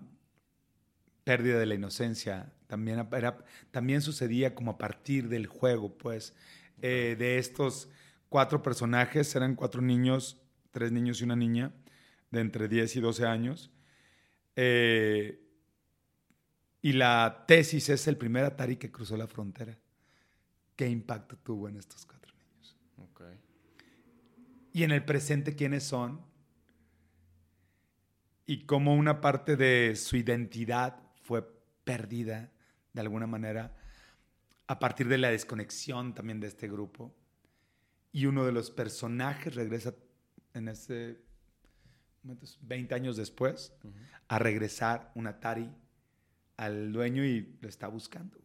pérdida de la inocencia también, era, también sucedía como a partir del juego, pues, eh, de estos cuatro personajes, eran cuatro niños, tres niños y una niña, de entre 10 y 12 años. Eh, y la tesis es el primer Atari que cruzó la frontera. ¿Qué impacto tuvo en estos cuatro niños? Y en el presente, ¿quiénes son? Y cómo una parte de su identidad fue perdida de alguna manera, a partir de la desconexión también de este grupo. Y uno de los personajes regresa en ese 20 años después a regresar un Atari al dueño y lo está buscando.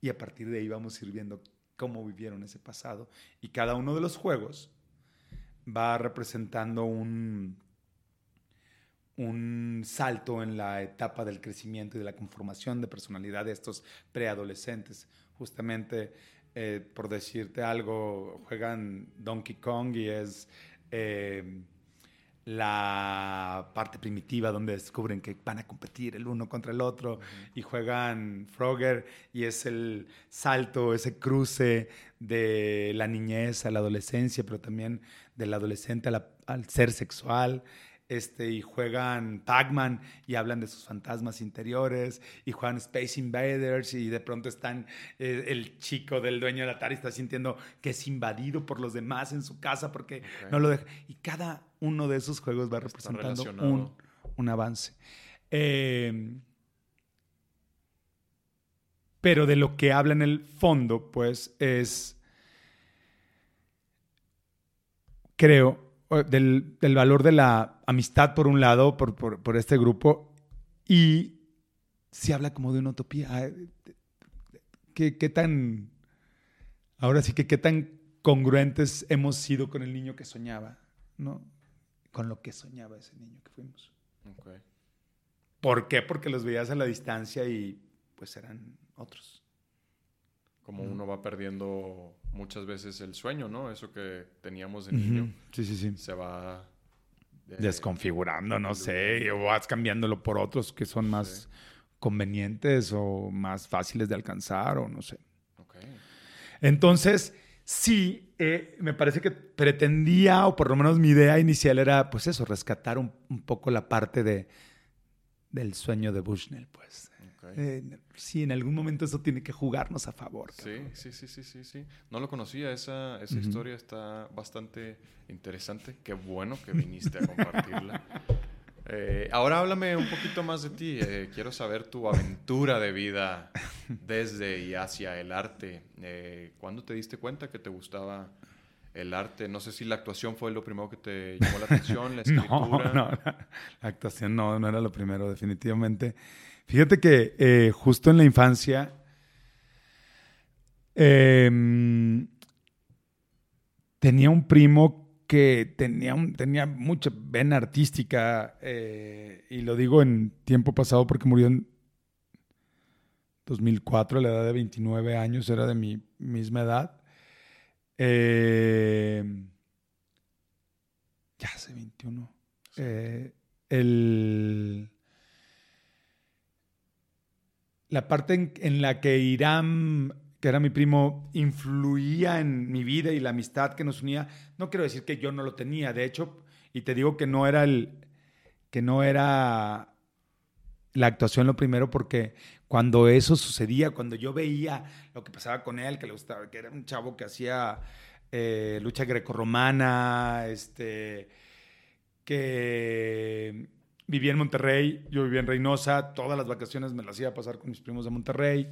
Y a partir de ahí vamos a ir viendo cómo vivieron ese pasado. Y cada uno de los juegos va representando un, un salto en la etapa del crecimiento y de la conformación de personalidad de estos preadolescentes. Justamente, eh, por decirte algo, juegan Donkey Kong y es eh, la parte primitiva donde descubren que van a competir el uno contra el otro y juegan Frogger y es el salto, ese cruce de la niñez a la adolescencia, pero también del adolescente al ser sexual este, y juegan Pac-Man y hablan de sus fantasmas interiores y juegan Space Invaders y de pronto están eh, el chico del dueño del Atari está sintiendo que es invadido por los demás en su casa porque no lo deja. Y cada uno de esos juegos va representando un, un, avance. Em, pero de lo que habla en el fondo, pues es, creo, del, valor de la amistad por un lado, por, este grupo, y se habla como de una utopía. ¿Qué, tan, ahora sí que qué tan congruentes hemos sido con el niño que soñaba, ¿no? Con lo que soñaba ese niño que fuimos. ¿Por qué? Porque los veías a la distancia y pues eran otros. Como uno va perdiendo muchas veces el sueño, ¿no? Eso que teníamos de niño. Sí, sí, sí. Se va... Desconfigurando, no sé, o vas cambiándolo por otros que son más convenientes o más fáciles de alcanzar o no sé. Entonces, sí, eh, me parece que pretendía, o por lo menos mi idea inicial era, pues eso, rescatar un, un poco la parte de, del sueño de Bushnell, pues. Eh, sí, en algún momento eso tiene que jugarnos a favor. Sí, sí, sí, sí, sí, sí. No lo conocía, esa, esa historia está bastante interesante. Qué bueno que viniste a compartirla. Eh, ahora háblame un poquito más de ti. Eh, quiero saber tu aventura de vida desde y hacia el arte. Eh, ¿Cuándo te diste cuenta que te gustaba el arte? No sé si la actuación fue lo primero que te llamó la atención, la escritura. no, no, la actuación no, no era lo primero, definitivamente. Fíjate que justo en la infancia em, tenía un primo que tenía, un, tenía mucha vena artística, eh, y lo digo en tiempo pasado porque murió en 2004, a la edad de 29 años, era de mi misma edad. Eh, ya hace 21. Eh, el, la parte en, la que Irán que era mi primo, influía en mi vida y la amistad que nos unía. No quiero decir que yo no lo tenía, de hecho, y te digo que no era el que no era la actuación lo primero porque cuando eso sucedía, cuando yo veía lo que pasaba con él, que le gustaba, que era un chavo que hacía eh, lucha grecorromana, este, que vivía en Monterrey, yo vivía en Reynosa, todas las vacaciones me las iba a pasar con mis primos de Monterrey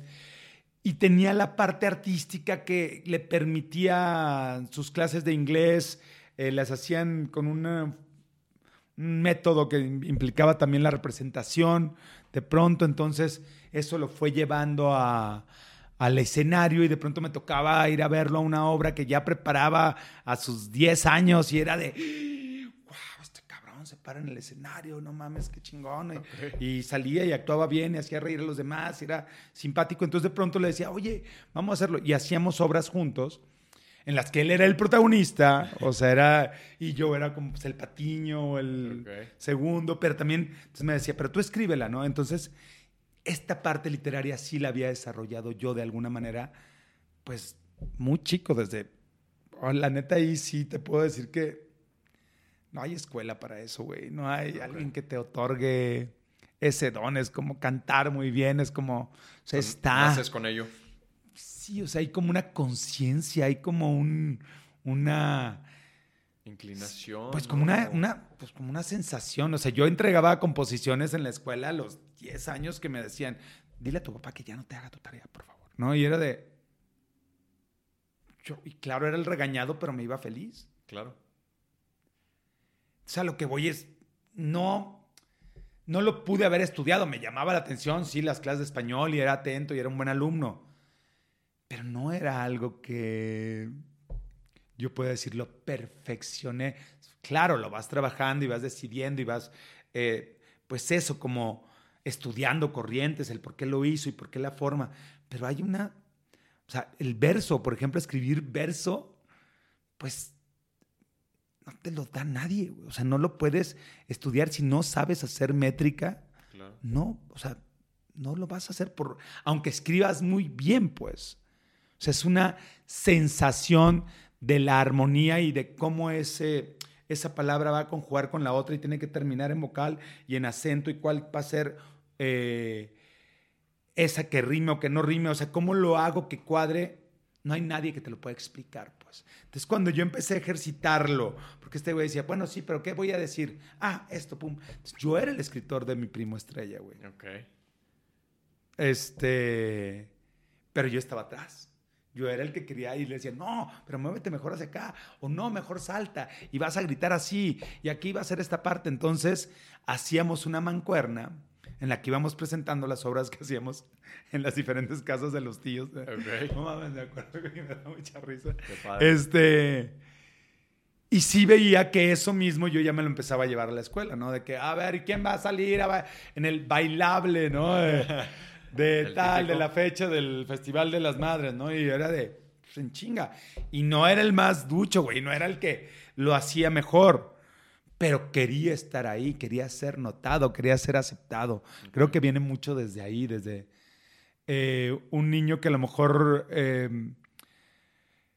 y tenía la parte artística que le permitía sus clases de inglés, eh, las hacían con un método que implicaba también la representación. De pronto, entonces, eso lo fue llevando al escenario y de pronto me tocaba ir a verlo a una obra que ya preparaba a sus 10 años y era de para en el escenario, no mames, qué chingón. Y salía y actuaba bien y hacía reír a los demás, era simpático. Entonces de pronto le decía, oye, vamos a hacerlo. Y hacíamos obras juntos en las que él era el protagonista, o sea, era, y yo era como pues, el patiño, el segundo, pero también, entonces me decía, pero tú escríbela, ¿no? Entonces, esta parte literaria sí la había desarrollado yo de alguna manera, pues, muy chico, desde, oh, la neta ahí sí te puedo decir que no hay escuela para eso, güey. No hay alguien que te otorgue ese don. Es como cantar muy bien, es como, o sea, está... haces con ello? Sí, o sea, hay como una conciencia, hay como un, una... Inclinación. Pues como una, una, pues como una sensación. O sea, yo entregaba composiciones en la escuela a los 10 años que me decían, dile a tu papá que ya no te haga tu tarea, por favor. ¿No? Y era de... Yo, y claro, era el regañado, pero me iba feliz. Claro. O sea, lo que voy es, no, no lo pude haber estudiado. Me llamaba la atención, sí, las clases de español y era atento y era un buen alumno. Pero no era algo que yo pueda decir, lo perfeccioné. Claro, lo vas trabajando y vas decidiendo y vas, eh, pues eso, como estudiando corrientes, el por qué lo hizo y por qué la forma. Pero hay una, o sea, el verso, por ejemplo, escribir verso, pues no te lo da nadie, O sea, no lo puedes estudiar si no sabes hacer métrica. No, o sea, no lo vas a hacer por, aunque escribas muy bien, pues. O sea, es una sensación de la armonía y de cómo ese, esa palabra va a conjugar con la otra y tiene que terminar en vocal y en acento y cuál va a ser eh, esa que rime o que no rime. O sea, cómo lo hago que cuadre. No hay nadie que te lo pueda explicar. Entonces, cuando yo empecé a ejercitarlo, porque este güey decía, bueno, sí, pero ¿qué voy a decir? Ah, esto, pum. yo era el escritor de mi primo estrella, güey. Ok. Este, pero yo estaba atrás. Yo era el que quería y le decía, no, pero muévete mejor hacia acá, o no, mejor salta, y vas a gritar así, y aquí va a ser esta parte. Entonces, hacíamos una mancuerna en la que íbamos presentando las obras que hacíamos en las diferentes casas de los tíos. No mames, me acuerdo que me da mucha risa. Este. Y sí veía que eso mismo yo ya me lo empezaba a llevar a la escuela, ¿no? De que, a ver, ¿quién va a salir en el bailable, ¿no? De, tal, de la fecha del Festival de las Madres, ¿no? Y era de, pues, en chinga. Y no era el más ducho, güey, no era el que lo hacía mejor pero quería estar ahí, quería ser notado, quería ser aceptado. Creo que viene mucho desde ahí, desde eh, un niño que a lo mejor em,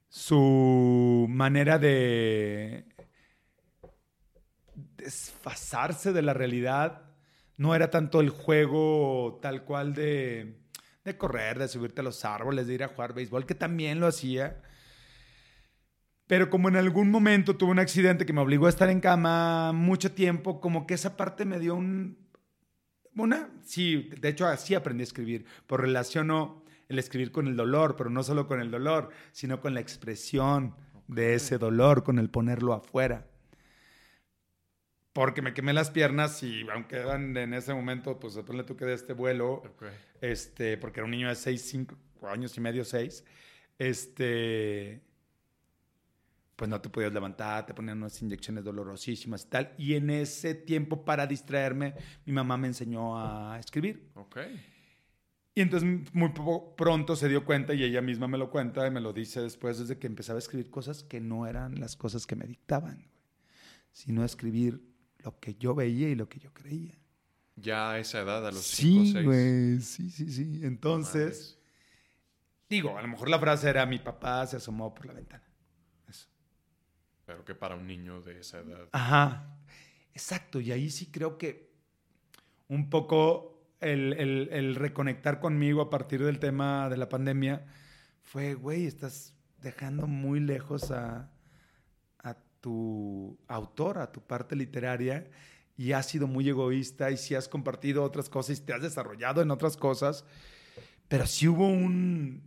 su manera de desfasarse de la realidad no era tanto el juego tal cual de, de correr, de subirte a los árboles, de ir a jugar béisbol, que también lo hacía. Pero como en algún momento tuve un accidente que me obligó a estar en cama mucho tiempo, como que esa parte me dio un... Una, sí, de hecho así aprendí a escribir, por relaciono el escribir con el dolor, pero no solo con el dolor, sino con la expresión de ese dolor, con el ponerlo afuera porque me quemé las piernas y aunque eran en ese momento, pues después le toqué de este vuelo, este, porque era un niño de 6, 5 años y medio, 6, este, pues no te podías levantar, te ponían unas inyecciones dolorosísimas y tal. Y en ese tiempo, para distraerme, mi mamá me enseñó a escribir. Y entonces muy pronto se dio cuenta y ella misma me lo cuenta y me lo dice después, desde que empezaba a escribir cosas que no eran las cosas que me dictaban, sino a escribir lo que yo veía y lo que yo creía. Ya a esa edad, a los sí, 5 güey, sí, sí, sí. Entonces, digo, a lo mejor la frase era mi papá se asomó por la ventana. Eso. Pero que para un niño de esa edad. Ajá, exacto. Y ahí sí creo que un poco el, el reconectar conmigo a partir del tema de la pandemia fue, güey, estás dejando muy lejos a, tu autor, a tu parte literaria, y has sido muy egoísta y si has compartido otras cosas y te has desarrollado en otras cosas, pero sí hubo un,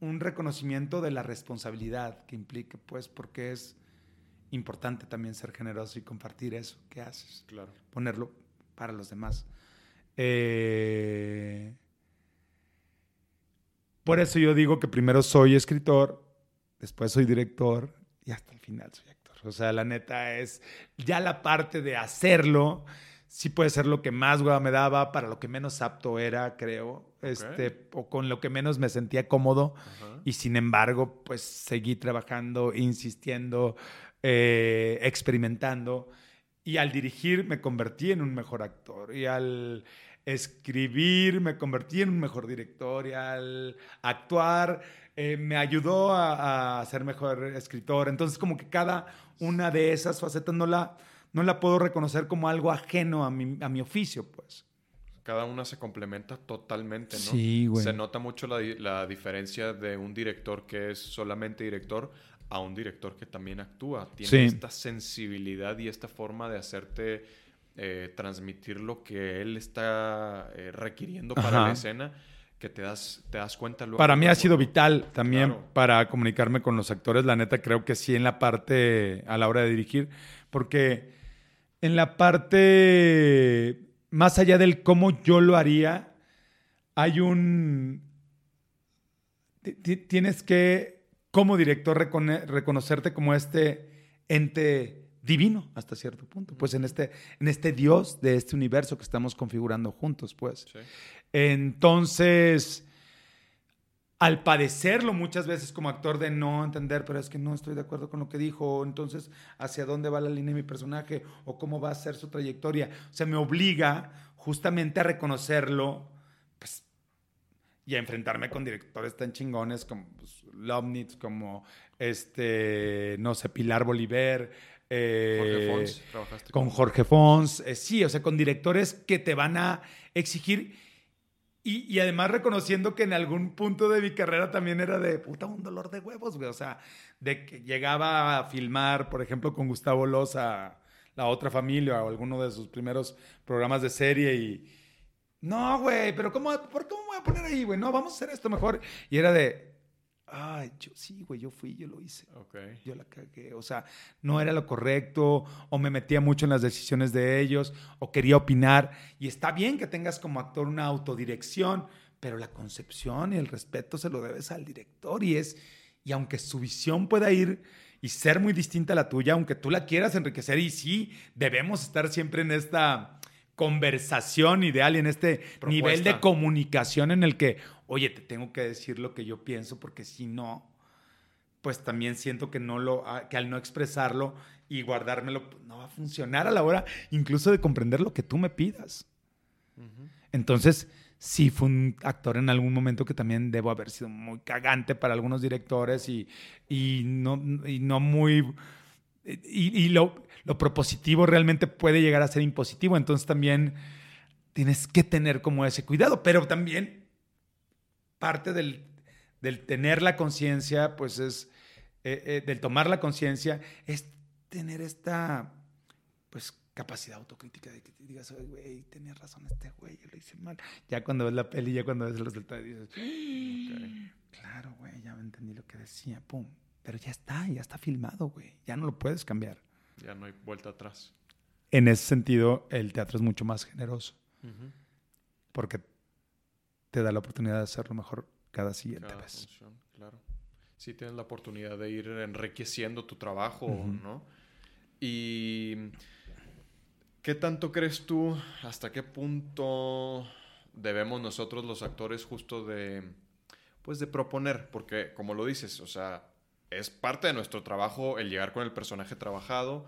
un reconocimiento de la responsabilidad que implica, pues, porque es importante también ser generoso y compartir eso que haces. Claro. Ponerlo para los demás. Eh, por eso yo digo que primero soy escritor, después soy director y hasta el final soy actor. O sea, la neta es ya la parte de hacerlo. Sí puede ser lo que más hueva me daba, para lo que menos apto era, creo, este, o con lo que menos me sentía cómodo. Y sin embargo, pues seguí trabajando, insistiendo, eh, experimentando. Y al dirigir me convertí en un mejor actor. Y al escribir me convertí en un mejor director. Y al actuar eh, me ayudó a, ser mejor escritor. Entonces, como que cada una de esas facetas no la, no la puedo reconocer como algo ajeno a mi, a mi oficio, pues. Cada una se complementa totalmente, ¿no? Sí, güey. Se nota mucho la, la diferencia de un director que es solamente director a un director que también actúa. Tiene esta sensibilidad y esta forma de hacerte eh, transmitir lo que él está eh, requiriendo para la escena que te das, te das cuenta luego. Para mí ha sido vital también para comunicarme con los actores. La neta, creo que sí en la parte a la hora de dirigir, porque en la parte más allá del cómo yo lo haría, hay un. Tienes que, como director, reconocerte como este ente divino hasta cierto punto, pues en este, en este Dios de este universo que estamos configurando juntos, pues. Sí. Entonces, al padecerlo muchas veces como actor de no entender, pero es que no estoy de acuerdo con lo que dijo, entonces, ¿hacia dónde va la línea de mi personaje? ¿O cómo va a ser su trayectoria? O sea, me obliga justamente a reconocerlo y a enfrentarme con directores tan chingones como pues, Lomnitz, como, este, no sé, Pilar Bolívar, eh, Jorge Fons, con Jorge Fons, eh, sí, o sea, con directores que te van a exigir y, además reconociendo que en algún punto de mi carrera también era de puta un dolor de huevos, güey. O sea, de que llegaba a filmar, por ejemplo, con Gustavo Loza, La Otra Familia o alguno de sus primeros programas de serie y. No, güey, pero ¿cómo, ¿por qué me voy a poner ahí, güey? No, vamos a hacer esto mejor. Y era de, ay, yo sí, güey, yo fui, yo lo hice. Yo la cagué. O sea, no era lo correcto, o me metía mucho en las decisiones de ellos, o quería opinar. Y está bien que tengas como actor una autodirección, pero la concepción y el respeto se lo debes al director. Y es, y aunque su visión pueda ir y ser muy distinta a la tuya, aunque tú la quieras enriquecer, y sí, debemos estar siempre en esta conversación ideal y en este nivel de comunicación en el que, oye, te tengo que decir lo que yo pienso porque si no, pues también siento que no lo, ah, que al no expresarlo y guardármelo, pues, no va a funcionar a la hora incluso de comprender lo que tú me pidas. Entonces, sí fue un actor en algún momento que también debo haber sido muy cagante para algunos directores y, y, no, y no muy... Y, y lo, lo, propositivo realmente puede llegar a ser impositivo, entonces también tienes que tener como ese cuidado, pero también parte del, del tener la conciencia, pues es, eh, eh, del tomar la conciencia, es tener esta, pues capacidad autocrítica de que te digas, güey, tenía razón este güey, yo lo hice mal. Ya cuando ves la peli, ya cuando ves el resultado, dices, claro, güey, ya me entendí lo que decía, pum. Pero ya está, ya está filmado, güey. Ya no lo puedes cambiar. Ya no hay vuelta atrás. En ese sentido, el teatro es mucho más generoso. Porque te da la oportunidad de hacerlo mejor cada siguiente vez. claro. Sí, tienes la oportunidad de ir enriqueciendo tu trabajo, ¿no? Y ¿Qué tanto crees tú, hasta qué punto debemos nosotros los actores justo de, pues de proponer? Porque como lo dices, o sea, es parte de nuestro trabajo el llegar con el personaje trabajado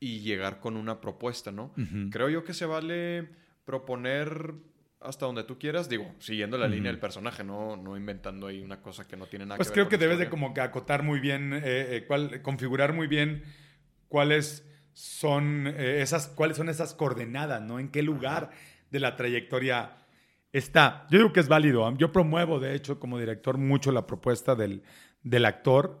y llegar con una propuesta, ¿no? Creo yo que se vale proponer hasta donde tú quieras, digo, siguiendo la línea del personaje, no, no inventando ahí una cosa que no tiene nada pues que ver. Pues creo que debes de como que acotar muy bien, eh, eh, configurar muy bien cuál es son eh, esas, cuáles son esas coordenadas, ¿no? En qué lugar de la trayectoria está. Yo digo que es válido. Yo promuevo, de hecho, como director, mucho la propuesta del, del actor.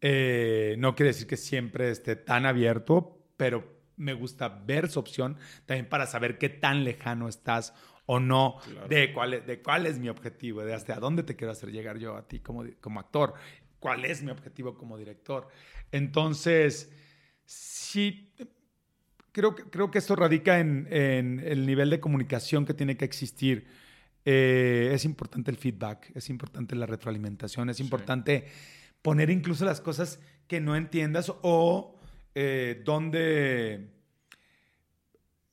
Eh, no quiere decir que siempre esté tan abierto, pero me gusta ver su opción también para saber qué tan lejano estás o no de, cuál es, de cuál es mi objetivo, de hasta dónde te quiero hacer llegar yo a ti como, como actor, cuál es mi objetivo como director. Entonces, sí, creo, creo que esto radica en, el nivel de comunicación que tiene que existir. Eh, es importante el feedback, es importante la retroalimentación, es importante poner incluso las cosas que no entiendas o eh, donde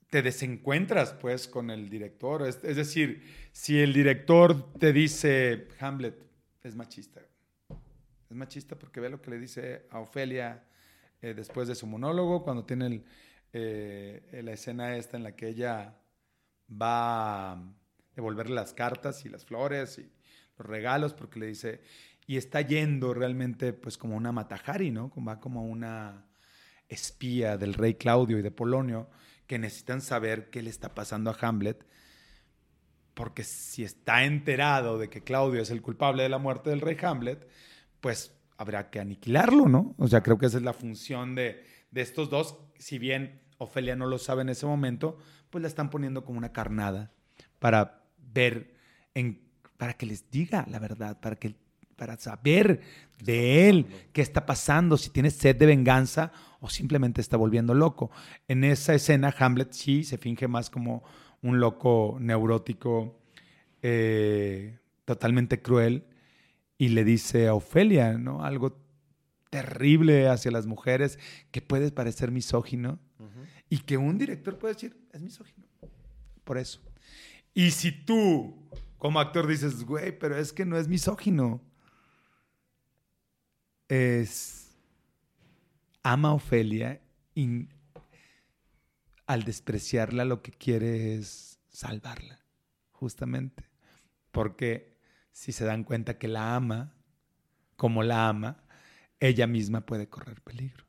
te desencuentras pues con el director. Es, decir, si el director te dice, Hamlet es machista, es machista porque ve lo que le dice a Ofelia eh, después de su monólogo, cuando tiene eh, la escena esta en la que ella va a devolverle las cartas y las flores y los regalos, porque le dice, y está yendo realmente pues como una matajari, ¿no? Va como una espía del rey Claudio y de Polonio, que necesitan saber qué le está pasando a Hamlet, porque si está enterado de que Claudio es el culpable de la muerte del rey Hamlet, pues habrá que aniquilarlo, ¿no? O sea, creo que esa es la función de, estos dos. Si bien Ofelia no lo sabe en ese momento, pues la están poniendo como una carnada para ver, en, para que les diga la verdad, para, que, para saber de él qué está pasando, si tiene sed de venganza o simplemente está volviendo loco. En esa escena, Hamlet sí se finge más como un loco neurótico, eh, totalmente cruel y le dice a Ofelia, ¿no? Algo terrible hacia las mujeres que puede parecer misógino y que un director puede decir, es misógino. Por eso. Y si tú, como actor, dices, güey, pero es que no es misógino, es ama a Ofelia y al despreciarla lo que quiere es salvarla, justamente. Porque si se dan cuenta que la ama, como la ama, ella misma puede correr peligro.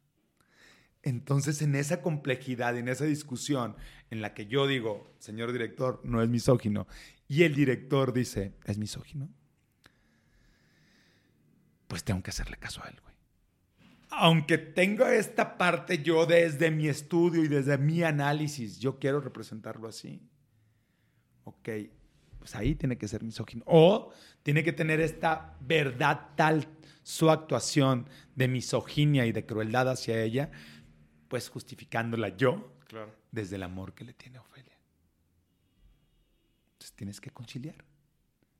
Entonces, en esa complejidad, en esa discusión en la que yo digo, señor director, no es misógino, y el director dice, es misógino, pues tengo que hacerle caso a él, güey. Aunque tengo esta parte yo desde mi estudio y desde mi análisis, yo quiero representarlo así. Ok, pues ahí tiene que ser misógino. O tiene que tener esta verdad tal su actuación de misoginia y de crueldad hacia ella, pues justificándola yo desde el amor que le tiene a Ofelia. Entonces tienes que conciliar,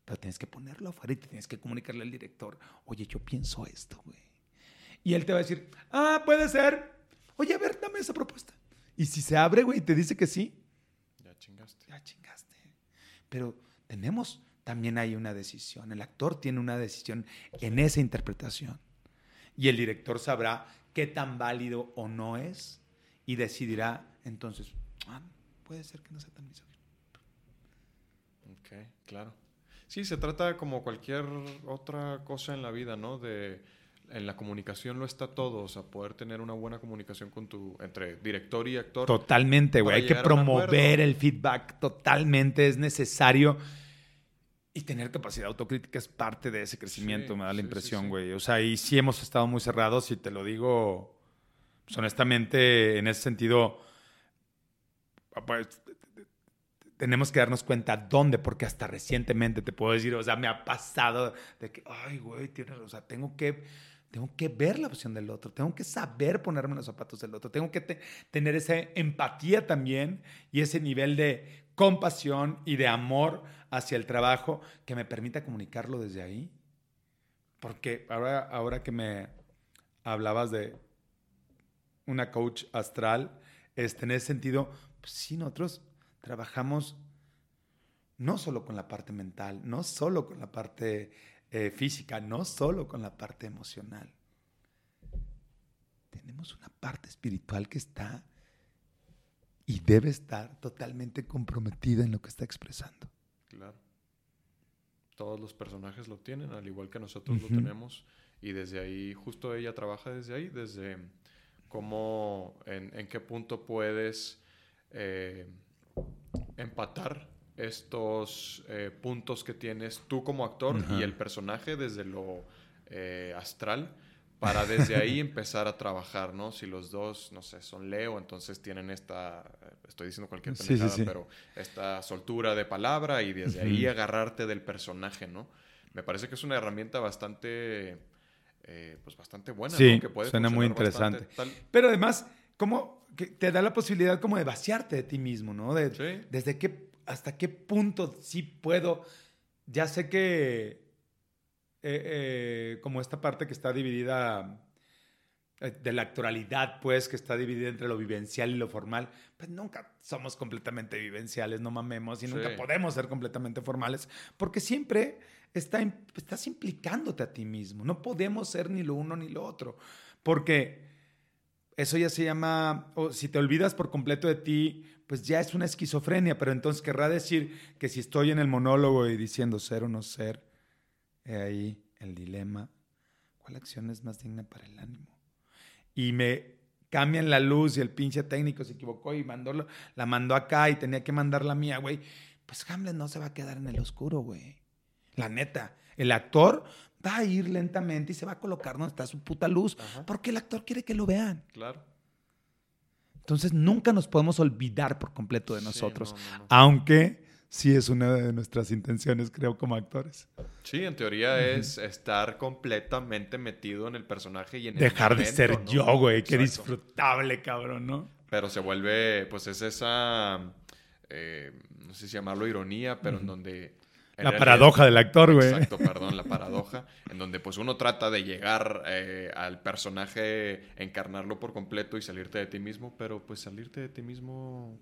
pero tienes que ponerlo afuera y tienes que comunicarle al director, oye, yo pienso esto, güey. Y él te va a decir, ah, puede ser. Oye, a ver, dame esa propuesta. Y si se abre, güey, y te dice que sí. Ya chingaste. Ya chingaste. Pero tenemos también hay una decisión. El actor tiene una decisión en esa interpretación. Y el director sabrá qué tan válido o no es y decidirá entonces, ah, puede ser que no sea tan misógino. Ok, claro. Sí, se trata como cualquier otra cosa en la vida, ¿no? De en la comunicación lo está todo, o sea, poder tener una buena comunicación con tu entre director y actor. Totalmente, güey, hay que promover el feedback, totalmente es necesario. Y tener capacidad autocrítica es parte de ese crecimiento, me da la impresión, güey. o sea, y sí hemos estado muy cerrados y te lo digo, pues, honestamente, en ese sentido, pues, tenemos que darnos cuenta dónde, porque hasta recientemente te puedo decir, o sea, me ha pasado de que, ay, güey, tienes, o sea, tengo que, tengo que ver la opción del otro, tengo que saber ponerme los zapatos del otro, tengo que tener esa empatía también y ese nivel de compasión y de amor hacia el trabajo que me permita comunicarlo desde ahí. Porque ahora, ahora que me hablabas de una coach astral, este, en ese sentido, pues sí, nosotros trabajamos no solo con la parte mental, no solo con la parte eh, física, no solo con la parte emocional. Tenemos una parte espiritual que está y debe estar totalmente comprometida en lo que está expresando. Claro. Todos los personajes lo tienen, al igual que nosotros lo tenemos. Y desde ahí, justo ella trabaja desde ahí, desde cómo, en, qué punto puedes eh, empatar estos eh, puntos que tienes tú como actor y el personaje desde lo eh, astral para desde ahí empezar a trabajar, ¿no? Si los dos, no sé, son Leo, entonces tienen esta, estoy diciendo cualquier pendejada, pero esta soltura de palabra y desde ahí agarrarte del personaje, ¿no? Me parece que es una herramienta bastante, eh, pues bastante buena, sí, Que puede suena muy interesante. Pero además, como que te da la posibilidad como de vaciarte de ti mismo, ¿no? De, Desde qué, hasta qué punto sí puedo, ya sé que eh, eh, como esta parte que está dividida eh, de la actualidad, pues, que está dividida entre lo vivencial y lo formal, pues nunca somos completamente vivenciales, no mamemos, y nunca podemos ser completamente formales, porque siempre está, estás implicándote a ti mismo. No podemos ser ni lo uno ni lo otro, porque eso ya se llama, o si te olvidas por completo de ti, pues ya es una esquizofrenia, pero entonces querrá decir que si estoy en el monólogo y diciendo ser o no ser, He ahí el dilema. ¿Cuál acción es más digna para el ánimo? Y me cambian la luz y el pinche técnico se equivocó y mandó, la mandó acá y tenía que mandar la mía, güey. Pues Hamlet no se va a quedar en el oscuro, güey. La neta. El actor va a ir lentamente y se va a colocar donde está su puta luz. Porque el actor quiere que lo vean. Claro. Entonces nunca nos podemos olvidar por completo de nosotros. Aunque sí es una de nuestras intenciones, creo, como actores. Sí, en teoría es estar completamente metido en el personaje y en Dejar de ser yo, güey. Qué disfrutable, cabrón, ¿no? Pero se vuelve, pues es esa, eh, no sé si llamarlo ironía, pero en donde... la paradoja del actor, güey. Exacto, perdón, la paradoja, en donde pues uno trata de llegar eh, al personaje, encarnarlo por completo y salirte de ti mismo, pero pues salirte de ti mismo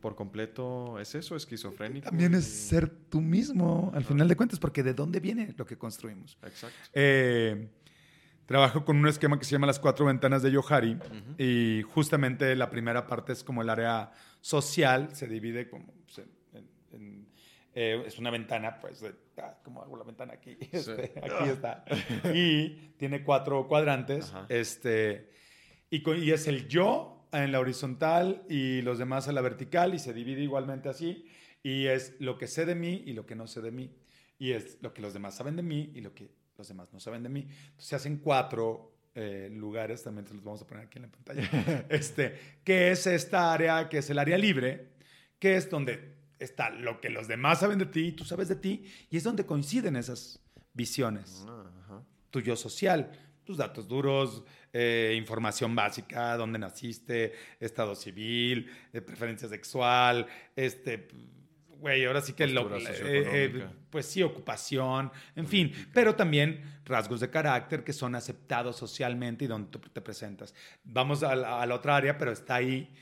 por completo es eso, esquizofrénico. También es ser tú mismo, al final de cuentas, porque de dónde viene lo que construimos. Exacto. Eh, trabajo con un esquema que se llama las cuatro ventanas de Yohari y justamente la primera parte es como el área social, se divide como pues, eh, es una ventana, pues, ah, como hago la ventana aquí, este, aquí está, y tiene cuatro cuadrantes, este, y, y es el yo, en la horizontal y los demás en la vertical y se divide igualmente así. Y es lo que sé de mí y lo que no sé de mí. Y es lo que los demás saben de mí y lo que los demás no saben de mí. Entonces se hacen cuatro eh, lugares, también se los vamos a poner aquí en la pantalla, este, que es esta área, que es el área libre, que es donde está lo que los demás saben de ti y tú sabes de ti, y es donde coinciden esas visiones. Tu yo social, tus datos duros, eh, información básica, dónde naciste, estado civil, eh, preferencia sexual, este, güey, ahora sí que lo, eh, pues sí, ocupación, en fin, pero también rasgos de carácter que son aceptados socialmente y donde tú te presentas. Vamos a la, a la otra área, pero está ahí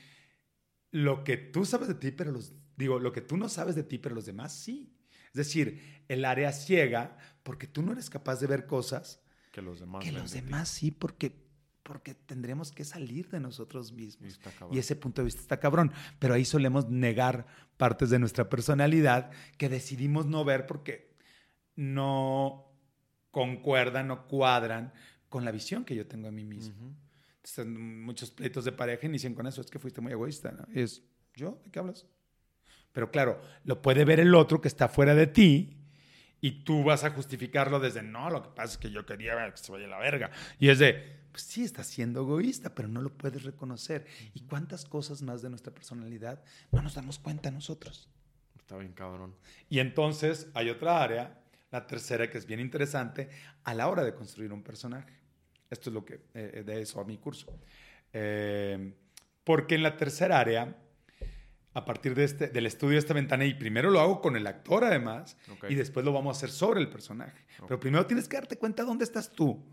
lo que tú sabes de ti, pero los, digo, lo que tú no sabes de ti, pero los demás sí. Es decir, el área ciega, porque tú no eres capaz de ver cosas que los demás, que los demás sí, porque porque tendremos que salir de nosotros mismos. Y ese punto de vista está cabrón. Pero ahí solemos negar partes de nuestra personalidad que decidimos no ver porque no concuerdan, no cuadran con la visión que yo tengo de mí mismo. Entonces, muchos pleitos de pareja inician con eso. Es que fuiste muy egoísta. ¿no? Y es, ¿yo? ¿De qué hablas? Pero claro, lo puede ver el otro que está fuera de ti y tú vas a justificarlo desde, no, lo que pasa es que yo quería que se vaya a la verga. Y es de, pues sí, estás siendo egoísta, pero no lo puedes reconocer. ¿Y cuántas cosas más de nuestra personalidad no nos damos cuenta nosotros? Está bien cabrón. Y entonces hay otra área, la tercera, que es bien interesante a la hora de construir un personaje. Esto es lo que eh, de eso a mi curso. Eh, porque en la tercera área, a partir de este, del estudio de esta ventana, y primero lo hago con el actor además, y después lo vamos a hacer sobre el personaje. Pero primero tienes que darte cuenta dónde estás tú.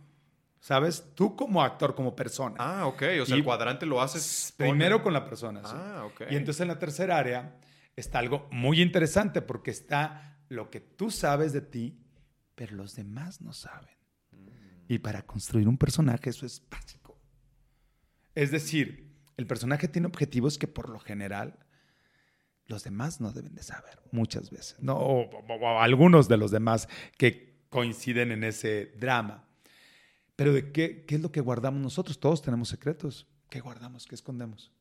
¿Sabes? Tú como actor, como persona. Ah, ok. O sea, Y- el cuadrante lo haces Primero con la persona. sí. Ah, ok. Y entonces en la tercera área está algo muy interesante porque está lo que tú sabes de ti, pero los demás no saben. Y para construir un personaje eso es básico. Es decir, el personaje tiene objetivos que por lo general los demás no deben de saber muchas veces. No, o, algunos de los demás que coinciden en ese drama. Pero ¿de qué, qué es lo que guardamos nosotros? Todos tenemos secretos. ¿Qué guardamos? ¿Qué escondemos?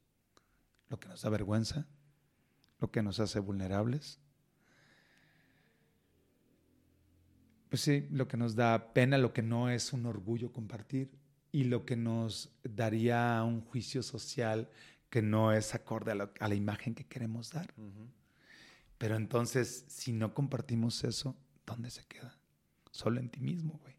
Lo que nos da vergüenza, lo que nos hace vulnerables. Pues sí, lo que nos da pena, lo que no es un orgullo compartir y lo que nos daría un juicio social que no es acorde a, la- a la imagen que queremos dar. Ujú. Pero entonces, si no compartimos eso, ¿dónde se queda? Solo en ti mismo, güey.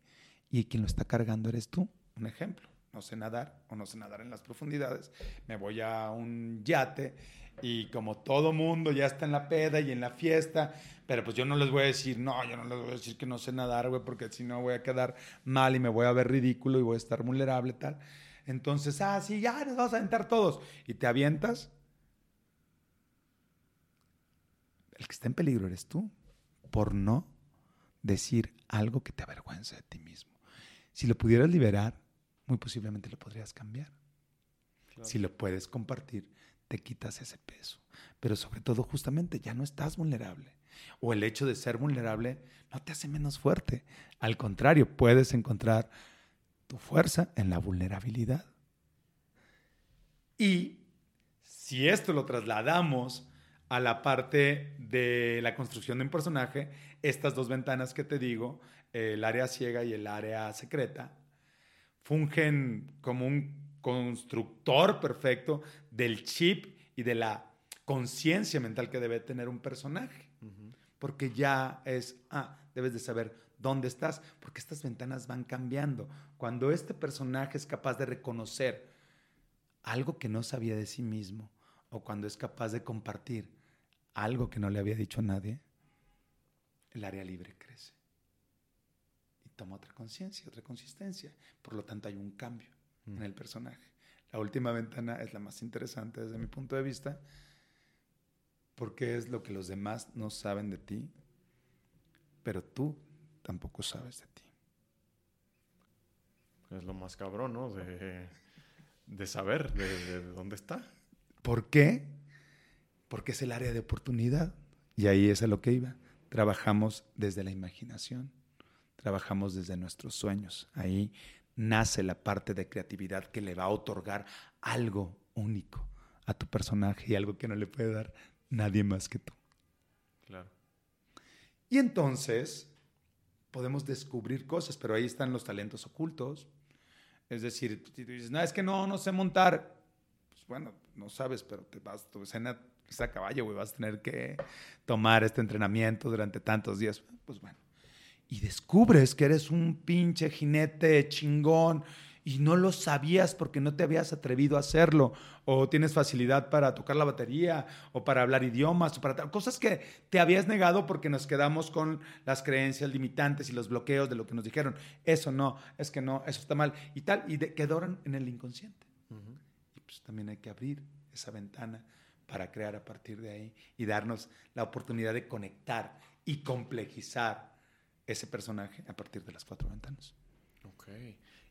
Y quien lo está cargando eres tú. Un ejemplo, no sé nadar o no sé nadar en las profundidades. Me voy a un yate y como todo mundo ya está en la peda y en la fiesta, pero pues yo no les voy a decir, no, yo no les voy a decir que no sé nadar, güey, porque si no voy a quedar mal y me voy a ver ridículo y voy a estar vulnerable, tal. Entonces, ah, sí, ya nos vamos a aventar todos. Y te avientas el que está en peligro eres tú por no decir algo que te avergüence de ti mismo. Si lo pudieras liberar, muy posiblemente lo podrías cambiar. Claro. Si lo puedes compartir, te quitas ese peso. Pero sobre todo, justamente, ya no estás vulnerable. O el hecho de ser vulnerable no te hace menos fuerte. Al contrario, puedes encontrar tu fuerza en la vulnerabilidad. Y si esto lo trasladamos a la parte de la construcción de un personaje, estas dos ventanas que te digo, el área ciega y el área secreta, fungen como un constructor perfecto del chip y de la conciencia mental que debe tener un personaje. Porque ya es, ah, debes de saber dónde estás, porque estas ventanas van cambiando. Cuando este personaje es capaz de reconocer algo que no sabía de sí mismo, o cuando es capaz de compartir algo que no le había dicho a nadie, el área libre crece. Y toma otra conciencia, otra consistencia. Por lo tanto, hay un cambio Mm. en el personaje. La última ventana es la más interesante desde mi punto de vista, porque es lo que los demás no saben de ti, pero tú tampoco sabes de ti. Es lo más cabrón, ¿no? De, de saber de, de dónde está. ¿Por qué? Porque es el área de oportunidad. Y ahí es a lo que iba. Trabajamos desde la imaginación, trabajamos desde nuestros sueños. Ahí nace la parte de creatividad que le va a otorgar algo único a tu personaje y algo que no le puede dar nadie más que tú. Claro. Y entonces podemos descubrir cosas, pero ahí están los talentos ocultos. Es decir, si tú dices, no, es que no, no sé montar. Pues bueno, no sabes, pero te vas, tu escena es a caballo, güey, vas a tener que tomar este entrenamiento durante tantos días. Pues bueno. Y descubres que eres un pinche jinete chingón y no lo sabías porque no te habías atrevido a hacerlo, o tienes facilidad para tocar la batería, o para hablar idiomas, o para tal- cosas que te habías negado porque nos quedamos con las creencias limitantes y los bloqueos de lo que nos dijeron. Eso no, es que no, eso está mal, y tal, y de- quedaron en el inconsciente. Ujú. Y pues también hay que abrir esa ventana para crear a partir de ahí y darnos la oportunidad de conectar y complejizar ese personaje a partir de las cuatro ventanas. Ok.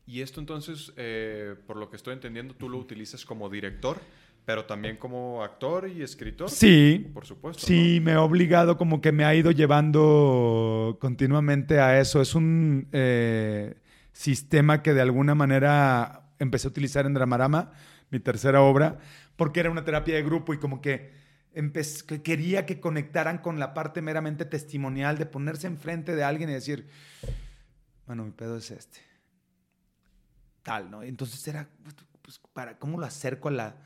Y esto entonces, eh, por lo que estoy entendiendo, tú lo utilizas como director, pero también como actor y escritor. Sí. Por supuesto. Sí, me ha obligado, como que me ha ido llevando continuamente a eso. Es un eh, sistema que de alguna manera empecé a utilizar en Dramarama, mi tercera obra, porque era una terapia de grupo y como que, que quería que conectaran con la parte meramente testimonial de ponerse enfrente de alguien y decir, bueno, mi pedo es este. Tal, ¿no? Entonces era, pues, para, ¿cómo lo acerco a la,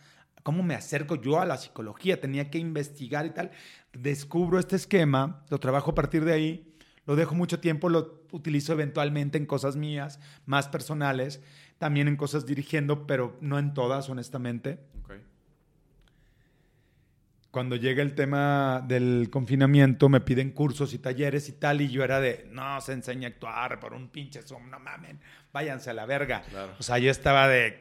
¿Cómo me acerco yo a la psicología? Tenía que investigar y tal. Descubro este esquema, lo trabajo a partir de ahí, lo dejo mucho tiempo, lo utilizo eventualmente en cosas mías, más personales, también en cosas dirigiendo, pero no en todas, honestamente. Cuando llega el tema del confinamiento, me piden cursos y talleres y tal, y yo era de, no, se enseña a actuar por un pinche Zoom, no mamen, váyanse a la verga. O sea, yo estaba de,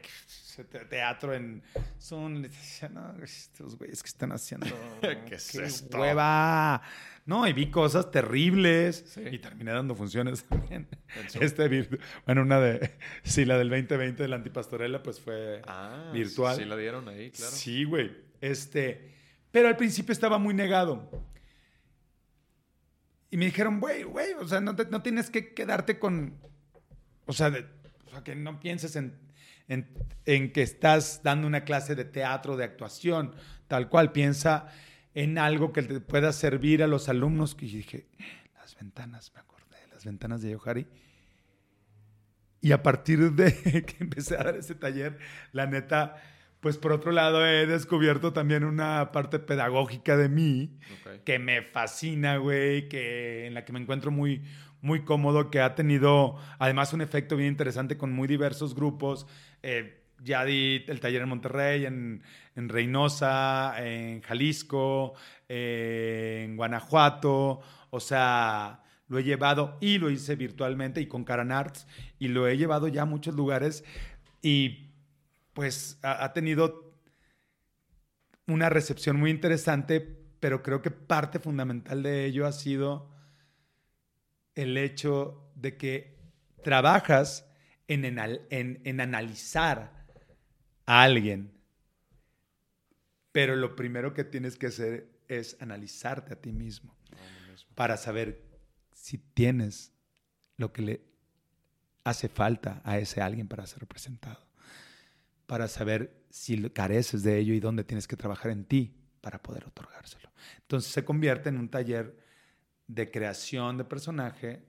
teatro en Zoom. Le decía, no, estos güeyes que están haciendo. ¿Qué es esto? Hueva. No, y vi cosas terribles y terminé dando funciones también. Este bueno, una de, sí, la del 2020 de la antipastorela, pues fue ah, virtual. Sí, la dieron ahí, claro. Sí, güey. Este, pero al principio estaba muy negado. Y me dijeron, güey, güey, o sea, no, tienes que quedarte con, o sea, que no pienses en en, que estás dando una clase de teatro, de actuación, tal cual. Piensa en algo que te pueda servir a los alumnos. Y dije, las ventanas, me acordé, las ventanas de Yohari. Y a partir de que empecé a dar ese taller, la neta, pues por otro lado he descubierto también una parte pedagógica de mí que me fascina, güey, que en la que me encuentro muy muy cómodo, que ha tenido además un efecto bien interesante con muy diversos grupos. Eh, ya di el taller en Monterrey, en, Reynosa, en Jalisco, eh, en Guanajuato. O sea, lo he llevado y lo hice virtualmente y con Caran Arts y lo he llevado ya a muchos lugares y pues ha tenido una recepción muy interesante, pero creo que parte fundamental de ello ha sido el hecho de que trabajas en, en, analizar a alguien, pero lo primero que tienes que hacer es analizarte a ti mismo para saber si tienes lo que le hace falta a ese alguien para ser representado, para saber si careces de ello y dónde tienes que trabajar en ti para poder otorgárselo. Entonces se convierte en un taller de creación de personaje,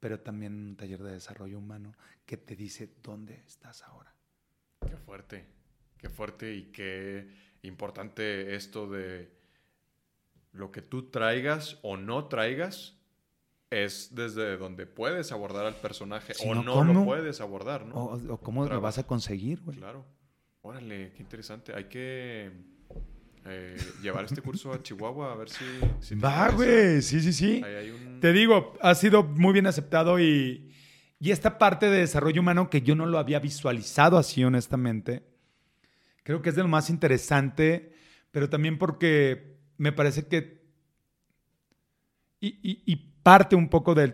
pero también un taller de desarrollo humano que te dice dónde estás ahora. Qué fuerte, qué fuerte y qué importante esto de lo que tú traigas o no traigas es desde donde puedes abordar al personaje o no, lo puedes abordar, ¿no? O, cómo lo vas a conseguir, güey. Claro. Órale, qué interesante. Hay que eh, llevar este curso a Chihuahua a ver si... Va, güey, sí, sí, sí. Te digo, ha sido muy bien aceptado y, y esta parte de desarrollo humano que yo no lo había visualizado así, honestamente, creo que es de lo más interesante, pero también porque me parece que... Y, parte un poco de,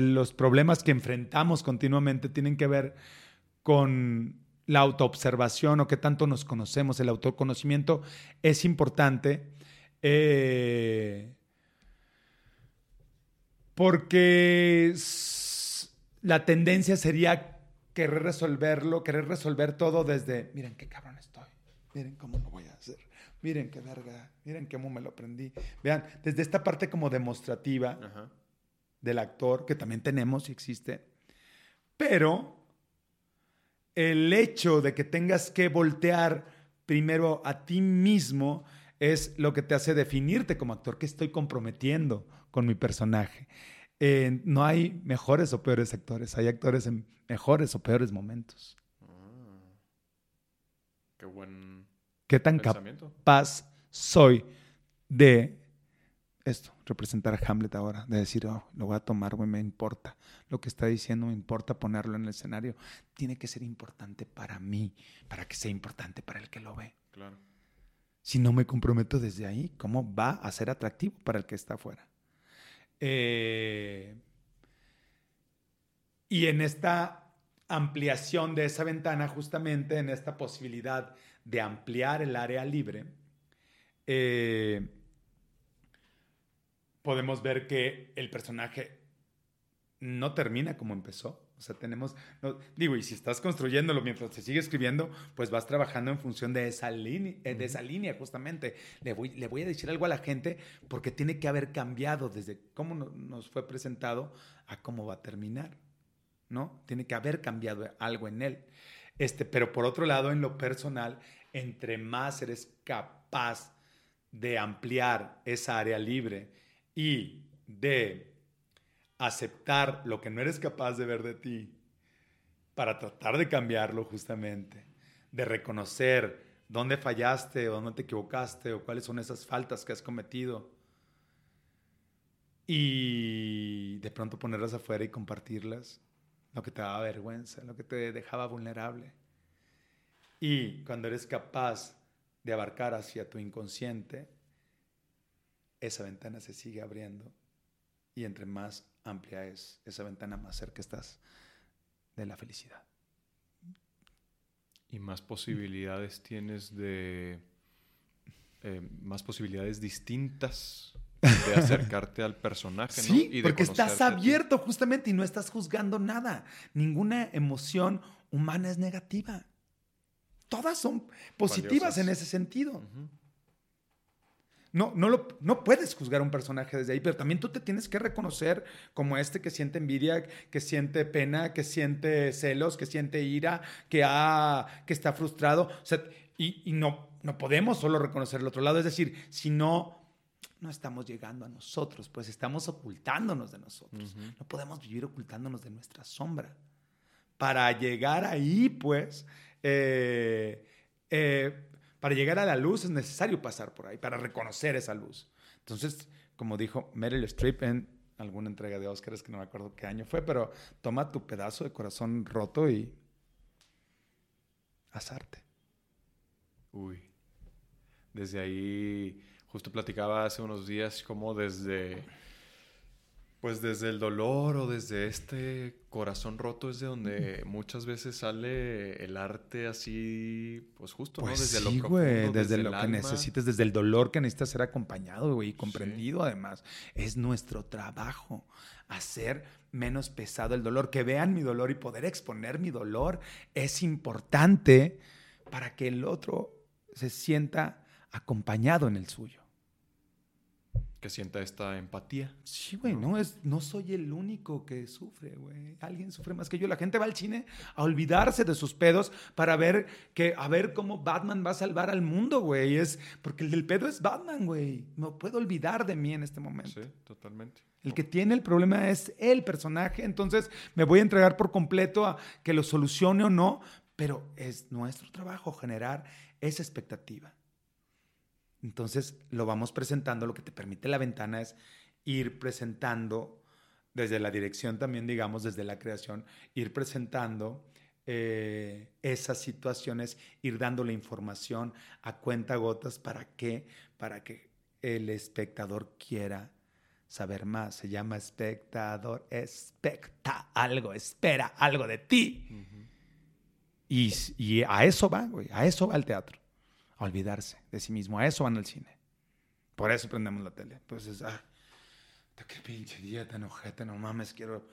los problemas que enfrentamos continuamente tienen que ver con la autoobservación o qué tanto nos conocemos, el autoconocimiento es importante. Eh, porque la tendencia sería querer resolverlo, querer resolver todo desde, miren qué cabrón estoy, miren cómo lo voy a hacer, miren qué verga, miren cómo me lo aprendí. Vean, desde esta parte como demostrativa del actor, que también tenemos y existe, pero el hecho de que tengas que voltear primero a ti mismo es lo que te hace definirte como actor, que estoy comprometiendo con mi personaje. Eh, no hay mejores o peores actores, hay actores en mejores o peores momentos. Ah, qué buen. ¿Qué tan capaz soy de esto, representar a Hamlet ahora, de decir, oh, lo voy a tomar, güey, me importa. Lo que está diciendo me importa ponerlo en el escenario. Tiene que ser importante para mí, para que sea importante para el que lo ve. Claro. Si no me comprometo desde ahí, ¿cómo va a ser atractivo para el que está afuera? Eh, Y en esta ampliación de esa ventana, justamente en esta posibilidad de ampliar el área libre, eh, podemos ver que el personaje no termina como empezó. O sea, tenemos, digo, y si estás construyéndolo mientras se sigue escribiendo, pues vas trabajando en función de esa, línea, eh, de esa línea, justamente. Le voy, le voy a decir algo a la gente porque tiene que haber cambiado desde cómo nos fue presentado a cómo va a terminar, ¿no? Tiene que haber cambiado algo en él. Este, pero por otro lado, en lo personal, entre más eres capaz de ampliar esa área libre y de aceptar lo que no eres capaz de ver de ti para tratar de cambiarlo justamente, de reconocer dónde fallaste o dónde te equivocaste o cuáles son esas faltas que has cometido y de pronto ponerlas afuera y compartirlas, lo que te daba vergüenza, lo que te dejaba vulnerable. Y cuando eres capaz de abarcar hacia tu inconsciente, esa ventana se sigue abriendo y entre más amplia es esa ventana, más cerca estás de la felicidad. Y más posibilidades tienes de... Eh, más posibilidades distintas de acercarte al personaje, ¿no? Sí, porque estás abierto justamente y no estás juzgando nada. Ninguna emoción humana es negativa. Todas son positivas en ese sentido no, no, lo, no puedes juzgar a un personaje desde ahí, pero también tú te tienes que reconocer como este que siente envidia, que siente pena, que siente celos, que siente ira, que, ha, que está frustrado. O sea, y, no, no podemos solo reconocer el otro lado. Es decir, si no, no estamos llegando a nosotros, pues estamos ocultándonos de nosotros. No podemos vivir ocultándonos de nuestra sombra. Para llegar ahí, pues, eh, eh, para llegar a la luz es necesario pasar por ahí, para reconocer esa luz. Entonces, como dijo Meryl Streep en alguna entrega de Oscars, que no me acuerdo qué año fue, pero toma tu pedazo de corazón roto y asarte. Uy. Desde ahí, justo platicaba hace unos días como desde pues desde el dolor o desde este corazón roto es de donde muchas veces sale el arte así, pues justo, ¿no? Pues desde lo güey, desde, lo que necesites, desde el dolor que necesitas ser acompañado, güey, y comprendido además. Es nuestro trabajo hacer menos pesado el dolor, que vean mi dolor y poder exponer mi dolor es importante para que el otro se sienta acompañado en el suyo que sienta esta empatía. Sí, güey, no, es, no soy el único que sufre, güey. Alguien sufre más que yo. La gente va al cine a olvidarse de sus pedos para ver que, a ver cómo Batman va a salvar al mundo, güey. Es porque el del pedo es Batman, güey. No puedo olvidar de mí en este momento. Sí, totalmente. El que tiene el problema es el personaje, entonces me voy a entregar por completo a que lo solucione o no, pero es nuestro trabajo generar esa expectativa. Entonces lo vamos presentando, lo que te permite la ventana es ir presentando desde la dirección también, digamos, desde la creación, ir presentando eh, esas situaciones, ir dándole información a cuenta gotas para que, para que el espectador quiera saber más. Se llama espectador, expecta algo, espera algo de ti. y, y, a eso va, güey, a eso va el teatro olvidarse de sí mismo. A eso van al cine. Por eso prendemos la tele. Entonces, ah, qué pinche día tan ojete, no mames, quiero...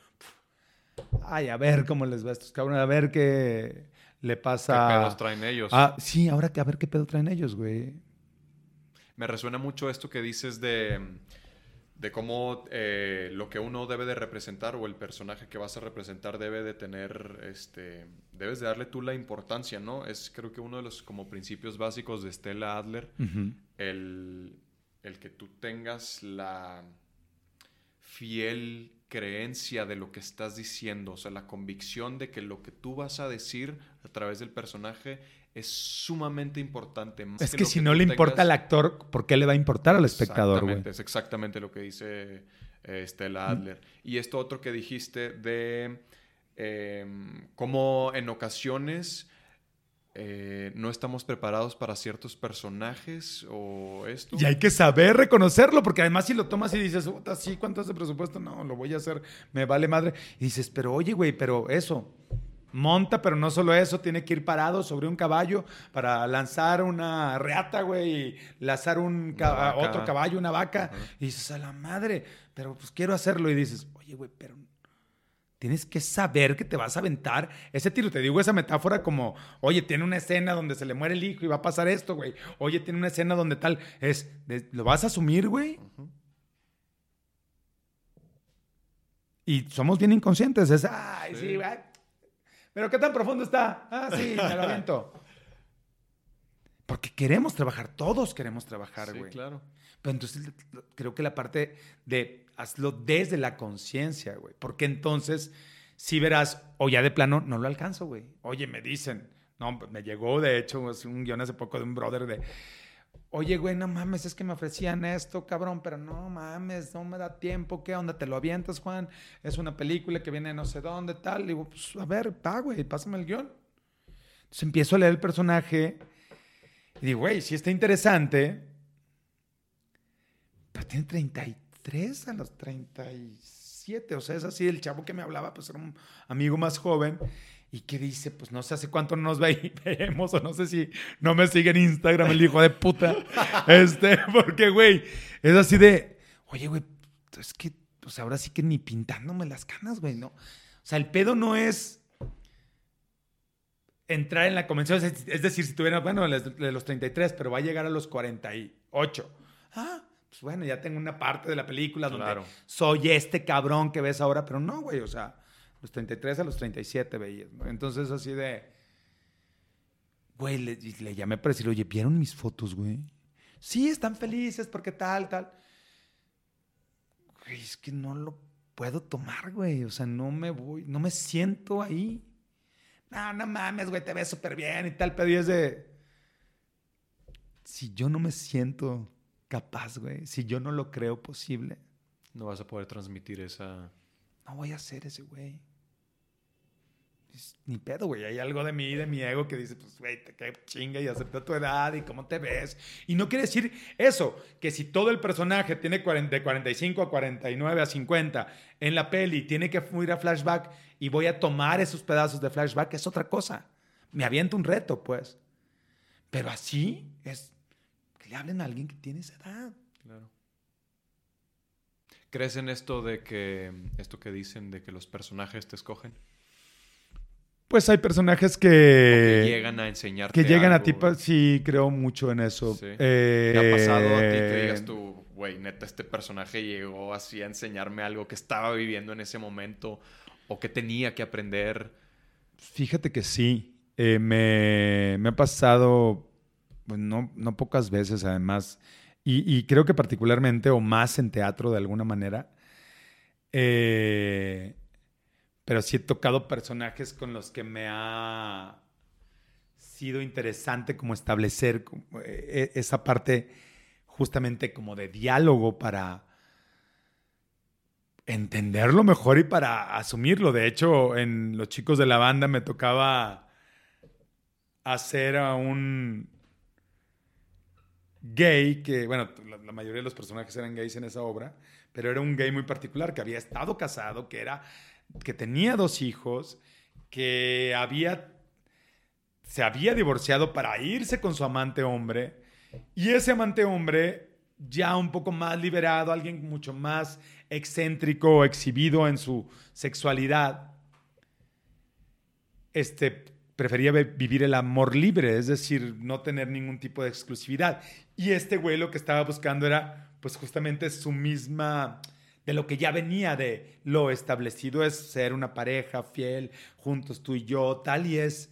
Ay, a ver cómo les va a estos cabrones, a ver qué le pasa... ¿Qué pedos traen ellos? Ah, sí, ahora que a ver qué pedo traen ellos, güey. Me resuena mucho esto que dices de de cómo eh, lo que uno debe de representar o el personaje que vas a representar debe de tener, este, debes de darle tú la importancia, ¿no? Es creo que uno de los como principios básicos de Stella Adler, el, el que tú tengas la fiel creencia de lo que estás diciendo, o sea, la convicción de que lo que tú vas a decir a través del personaje es sumamente importante. es que, si no le importa al actor, ¿por qué le va a importar al espectador? Exactamente, es exactamente lo que dice eh, Stella Adler. Y esto otro que dijiste de em, cómo en ocasiones eh, no estamos preparados para ciertos personajes o esto. Y hay que saber reconocerlo, porque además si lo tomas y dices, puta, sí, ¿cuánto es de presupuesto? No, lo voy a hacer, me vale madre. Y dices, pero oye, güey, pero eso, monta, pero no solo eso, tiene que ir parado sobre un caballo para lanzar una reata, güey, y lanzar un otro caballo, una vaca. Y dices, a la madre, pero pues quiero hacerlo. Y dices, oye, güey, pero tienes que saber que te vas a aventar ese tiro. Te digo esa metáfora como, oye, tiene una escena donde se le muere el hijo y va a pasar esto, güey. Oye, tiene una escena donde tal. Es, ¿lo vas a asumir, güey? Ujú. Y somos bien inconscientes. Es, ay, sí, Sí. Pero ¿qué tan profundo está? Ah, sí, me lo aviento. Porque queremos trabajar, todos queremos trabajar, Sí, güey. claro. Pero entonces creo que la parte de hazlo desde la conciencia, güey. Porque entonces, si verás, o ya de plano, no lo alcanzo, güey. Oye, me dicen, no, pues, me llegó de hecho un guion hace poco de un brother de, oye, güey, no mames, es que me ofrecían esto, cabrón, pero no mames, no me da tiempo, ¿qué onda? ¿Te lo avientas, Juan? Es una película que viene no sé dónde, tal. digo, pues, a ver, va, güey, pásame el guion. Entonces empiezo a leer el personaje y digo, güey, si está interesante, pero tiene 33 a los 37. O sea, es así, el chavo que me hablaba, pues era un amigo más joven. Y que dice, pues no sé hace cuánto no nos ve- o no sé si no me sigue en Instagram el hijo de puta. este, porque, güey, es así de, oye, güey, es que, pues ahora sí que ni pintándome las canas, güey, ¿no? O sea, el pedo no es entrar en la convención, es, es decir, si tuviera, bueno, de los 33, pero va a llegar a los 48. Ah, pues bueno, ya tengo una parte de la película Claro. donde soy este cabrón que ves ahora, pero no, güey, o sea, los 33 a los 37 veías, ¿no? Entonces así de, güey, le, le llamé para decirle, oye, ¿vieron mis fotos, güey? Sí, están felices porque tal, tal. Güey, es que no lo puedo tomar, güey, o sea, no me voy, no me siento ahí. No, no mames, güey, te ves súper bien y tal, pero y es de... Si yo no me siento capaz, güey, si yo no lo creo posible, No vas a poder transmitir esa... no voy a ser ese güey. Ni pedo, güey. Hay algo de mí, de mi ego, que dice, pues, güey, te cae chinga y acepta tu edad y cómo te ves. Y no quiere decir eso, que si todo el personaje tiene 40 de 45 a 49 a 50 en la peli, tiene que ir a flashback y voy a tomar esos pedazos de flashback, es otra cosa. Me aviento un reto, pues. Pero así es que le hablen a alguien que tiene esa edad. Claro. ¿Crees en esto de que... Esto que dicen de que los personajes te escogen? Pues hay personajes que que... llegan a enseñarte Que llegan a ti, sí, creo mucho en eso. Sí. Eh, ¿Te ha pasado a ti que digas tú, güey, neta, este personaje llegó así a enseñarme algo que estaba viviendo en ese momento o que tenía que aprender? Fíjate que sí. Eh, me, me ha pasado, pues no, no pocas veces además, y, y creo que particularmente o más en teatro de alguna manera. Eh, pero sí he tocado personajes con los que me ha sido interesante como establecer como, eh, esa parte justamente como de diálogo para entenderlo mejor y para asumirlo. De hecho, en Los Chicos de la Banda me tocaba hacer a un gay que, bueno, la mayoría de los personajes eran gays en esa obra, pero era un gay muy particular que había estado casado, que era que tenía dos hijos, que había se había divorciado para irse con su amante hombre y ese amante hombre ya un poco más liberado, alguien mucho más excéntrico exhibido en su sexualidad, este, prefería vivir el amor libre, es decir, no tener ningún tipo de exclusividad. Y este güey lo que estaba buscando era, pues justamente su misma, de lo que ya venía de lo establecido es ser una pareja fiel, juntos tú y yo, tal y es.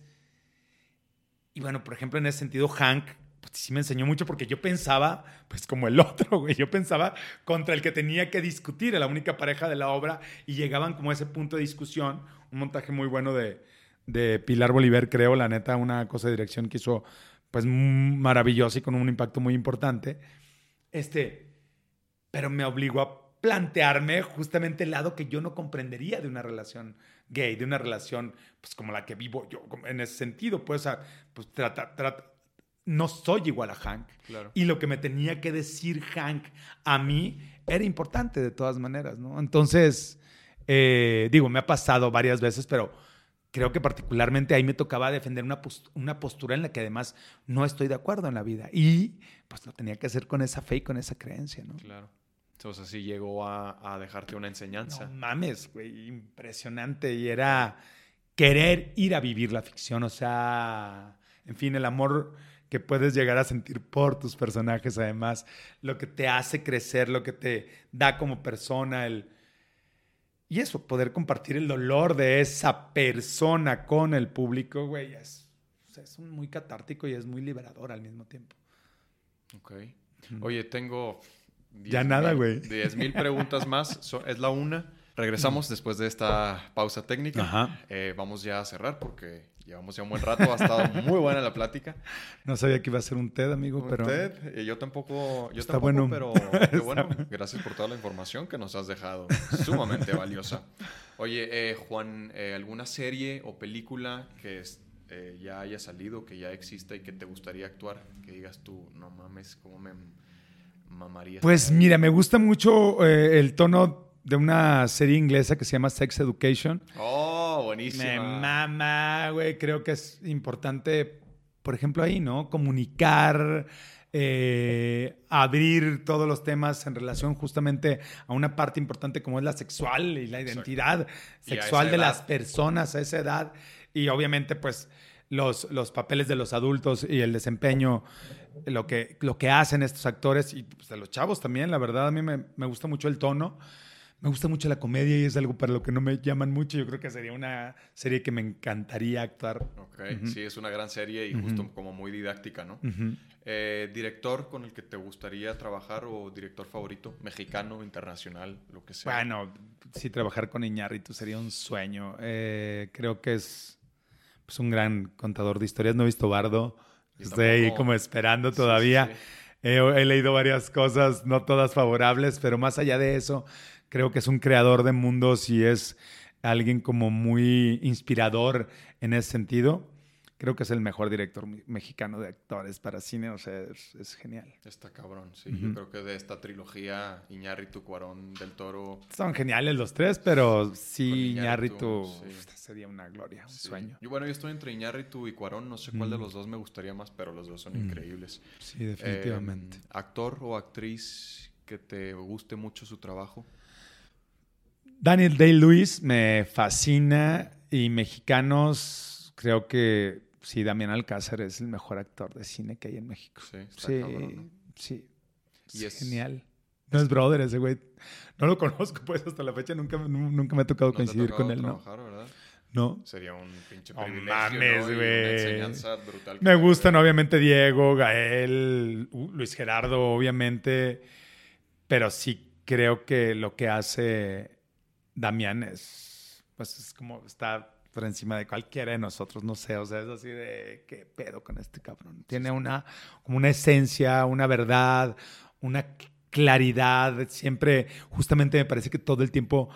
Y bueno, por ejemplo, en ese sentido, Hank pues, sí me enseñó mucho porque yo pensaba, pues como el otro, güey, yo pensaba contra el que tenía que discutir, a la única pareja de la obra, y llegaban como a ese punto de discusión, un montaje muy bueno de, de Pilar Bolívar, creo, la neta, una cosa de dirección que hizo, pues maravillosa y con un impacto muy importante. Este, pero me obligó a plantearme justamente el lado que yo no comprendería de una relación gay, de una relación pues como la que vivo yo en ese sentido, pues, pues trata, trata, no soy igual a Hank. Y lo que me tenía que decir Hank a mí era importante de todas maneras, ¿no? Entonces, eh, digo, me ha pasado varias veces, pero creo que particularmente ahí me tocaba defender una, una postura en la que además no estoy de acuerdo en la vida. Y pues lo tenía que hacer con esa fe y con esa creencia, ¿no? Claro. Entonces así llegó a, dejarte una enseñanza. No mames, güey, impresionante. Y era querer ir a vivir la ficción, o sea, en fin, el amor que puedes llegar a sentir por tus personajes, además, lo que te hace crecer, lo que te da como persona, el... Y eso, poder compartir el dolor de esa persona con el público, güey, es, es muy catártico y es muy liberador al mismo tiempo. Ok. Oye, tengo ya nada, güey. 10 mil preguntas más. es la una. Regresamos después de esta pausa técnica. Eh, vamos ya a cerrar porque llevamos ya un buen rato. Ha estado muy buena la plática. No sabía que iba a ser un TED, amigo, un pero... TED. Eh, yo tampoco, yo Está bueno. pero qué bueno. Gracias por toda la información que nos has dejado. Sumamente valiosa. Oye, eh, Juan, ¿alguna serie o película que ya haya salido, que ya exista y que te gustaría actuar? Que digas tú, no mames, cómo me pues mira, me gusta mucho eh, el tono de una serie inglesa que se llama Sex Education. Oh, buenísima. Me mama, güey. Creo que es importante, por ejemplo, ahí, ¿no? Comunicar, eh, abrir todos los temas en relación justamente a una parte importante como es la sexual y la identidad sexual de las personas a esa edad. Y obviamente, pues los, los papeles de los adultos y el desempeño, lo que, lo que hacen estos actores y pues, de los chavos también, la verdad, a mí me, me, gusta mucho el tono. Me gusta mucho la comedia y es algo para lo que no me llaman mucho. Yo creo que sería una serie que me encantaría actuar. Ok, sí, es una gran serie y justo como muy didáctica, ¿no? Eh, ¿Director con el que te gustaría trabajar o director favorito? ¿Mexicano, internacional, lo que sea? Bueno, sí, trabajar con Iñárritu sería un sueño. Eh, creo que es es pues, un gran contador de historias. No he visto Bardo. Estoy ahí como esperando todavía. He, leído varias cosas, no todas favorables, pero más allá de eso, creo que es un creador de mundos y es alguien como muy inspirador en ese sentido creo que es el mejor director mexicano de actores para cine, o sea, es, genial. Está cabrón, sí. Yo creo que de esta trilogía, Iñárritu, Cuarón, Del Toro... Son geniales los tres, pero sí, Iñárritu sería una gloria, un sueño. Y bueno, yo estoy entre Iñárritu y Cuarón, no sé cuál de los dos me gustaría más, pero los dos son increíbles. Sí, definitivamente. Em, ¿Actor o actriz que te guste mucho su trabajo? Daniel Day-Lewis me fascina y mexicanos creo que sí, Damián Alcázar es el mejor actor de cine que hay en México. Sí, sí, sí. Y es, genial. No es brother ese güey. No lo conozco, pues hasta la fecha nunca, nunca me ha tocado coincidir con él, ¿no? ¿verdad? No. Sería un pinche privilegio. mames, güey. Enseñanza brutal. Me gustan, obviamente, Diego, Gael, Luis Gerardo, obviamente. Pero sí creo que lo que hace Damián es. Pues es como. Está por encima de cualquiera de nosotros, no sé, o sea, es así de qué pedo con este cabrón. Tiene una, como una esencia, una verdad, una claridad, siempre, justamente me parece que todo el tiempo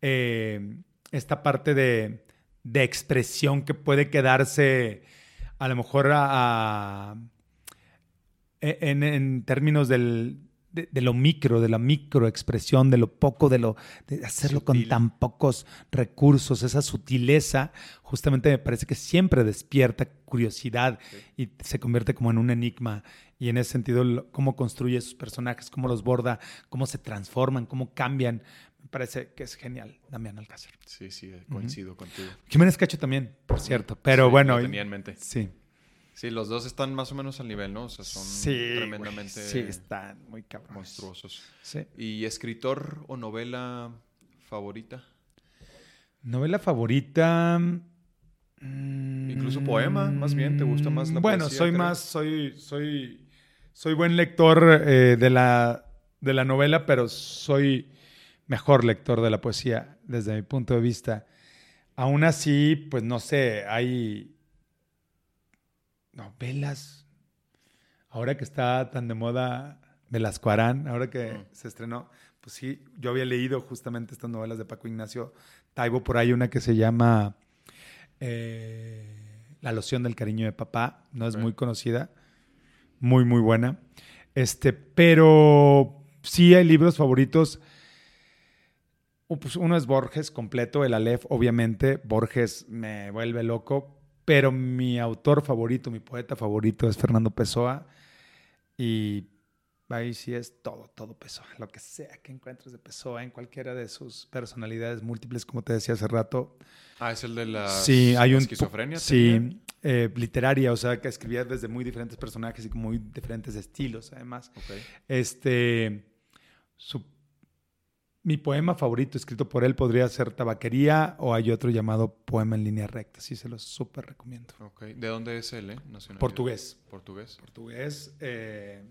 eh, esta parte de, de, expresión que puede quedarse a lo mejor a, en, en términos del, de, lo micro, de la microexpresión, de lo poco, de lo de hacerlo con tan pocos recursos, esa sutileza, justamente me parece que siempre despierta curiosidad y se convierte como en un enigma. Y en ese sentido, cómo construye sus personajes, cómo los borda, cómo se transforman, cómo cambian. Me parece que es genial, Damián Alcácer. Sí, sí, coincido contigo. Jiménez Cacho también, por cierto. Pero bueno. Lo tenía en mente. Sí. Sí, los dos están más o menos al nivel, ¿no? O sea, son tremendamente. sí, están muy cabrones. Monstruosos. Sí. ¿Y escritor o novela favorita? Novela favorita. Incluso poema, más bien, ¿te gusta más la bueno, soy más, soy, soy, soy buen lector eh, de, la, de la novela, pero soy mejor lector de la poesía desde mi punto de vista. Aún así, pues no sé, hay novelas. Ahora que está tan de moda Velasco Arán, ahora que se estrenó, pues sí, yo había leído justamente estas novelas de Paco Ignacio Taibo, por ahí una que se llama eh, La loción del cariño de papá, no es muy conocida, muy, muy buena. Este, pero sí hay libros favoritos. Pues uno es Borges completo, el Aleph, obviamente. Borges me vuelve loco, pero mi autor favorito, mi poeta favorito es Fernando Pessoa. Y ahí sí es todo, todo Pessoa. Lo que sea que encuentres de Pessoa en cualquiera de sus personalidades múltiples, como te decía hace rato. Ah, es el de la Sí, hay un esquizofrenia. Sí, eh, literaria, o sea, que escribía desde muy diferentes personajes y con muy diferentes estilos, además. Ok. Este, su- mi poema favorito escrito por él podría ser Tabaquería o hay otro llamado Poema en línea recta. Sí, se los súper recomiendo. ok. ¿De dónde es él, eh? Portugués. Portugués. Portugués, eh,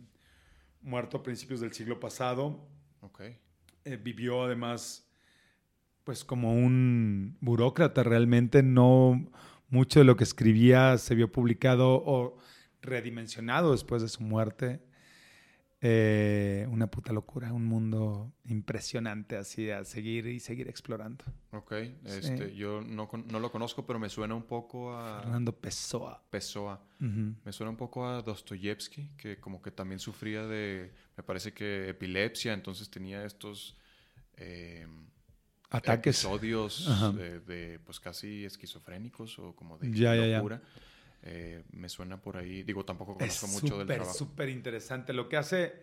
muerto a principios del siglo pasado. Ok. Eh, vivió además, pues como un burócrata realmente. No mucho de lo que escribía se vio publicado o redimensionado después de su muerte. Eh, una puta locura, un mundo impresionante así a seguir y seguir explorando. Ok. Este, Yo no, no lo conozco, pero me suena un poco a Fernando Pessoa. Pessoa. Me suena un poco a Dostoyevsky, que como que también sufría de, me parece que epilepsia, entonces tenía estos eh, Ataques. episodios de, de, pues casi esquizofrénicos o como de Ya, ya, ya. Eh, me suena por ahí, digo, tampoco Es conozco mucho del trabajo. súper interesante. Lo que hace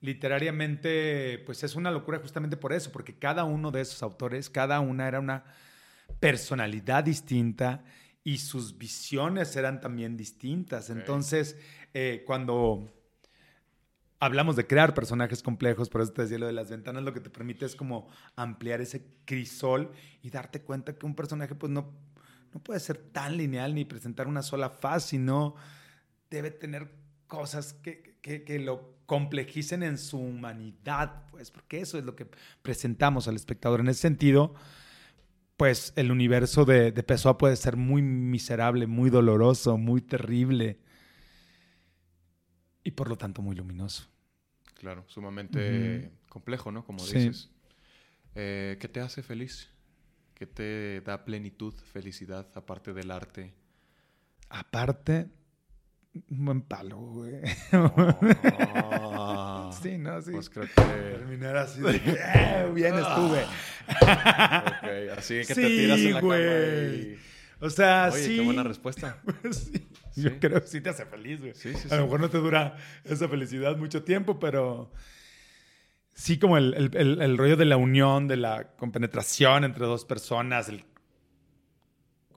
literariamente, pues es una locura justamente por eso, porque cada uno de esos autores, cada una era una personalidad distinta y sus visiones eran también distintas. Entonces, eh, cuando hablamos de crear personajes complejos, por eso te decía lo de las ventanas, lo que te permite es como ampliar ese crisol y darte cuenta que un personaje pues no, no puede ser tan lineal ni presentar una sola faz, sino debe tener cosas que, que- que lo complejicen en su humanidad, pues, porque eso es lo que presentamos al espectador. En ese sentido, pues el universo de, de Pessoa puede ser muy miserable, muy doloroso, muy terrible y por lo tanto muy luminoso. Claro, sumamente complejo, ¿no? Como Sí. dices. Eh, ¿Qué te hace feliz? ¿Qué te da plenitud, felicidad, aparte del arte? Aparte, un buen palo, güey. Ah, sí, ¿no? Sí. Pues creo que... Terminar así de "Eh, bien estuve. Ok, así que te Sí, tiras en la cama güey. y... O sea, Oye, sí. qué buena respuesta. Sí. Sí. Yo creo que sí te hace feliz, güey. Sí, sí, A lo mejor no te dura esa felicidad mucho tiempo, pero sí como el, el- el- el rollo de la unión, de la compenetración entre dos personas, el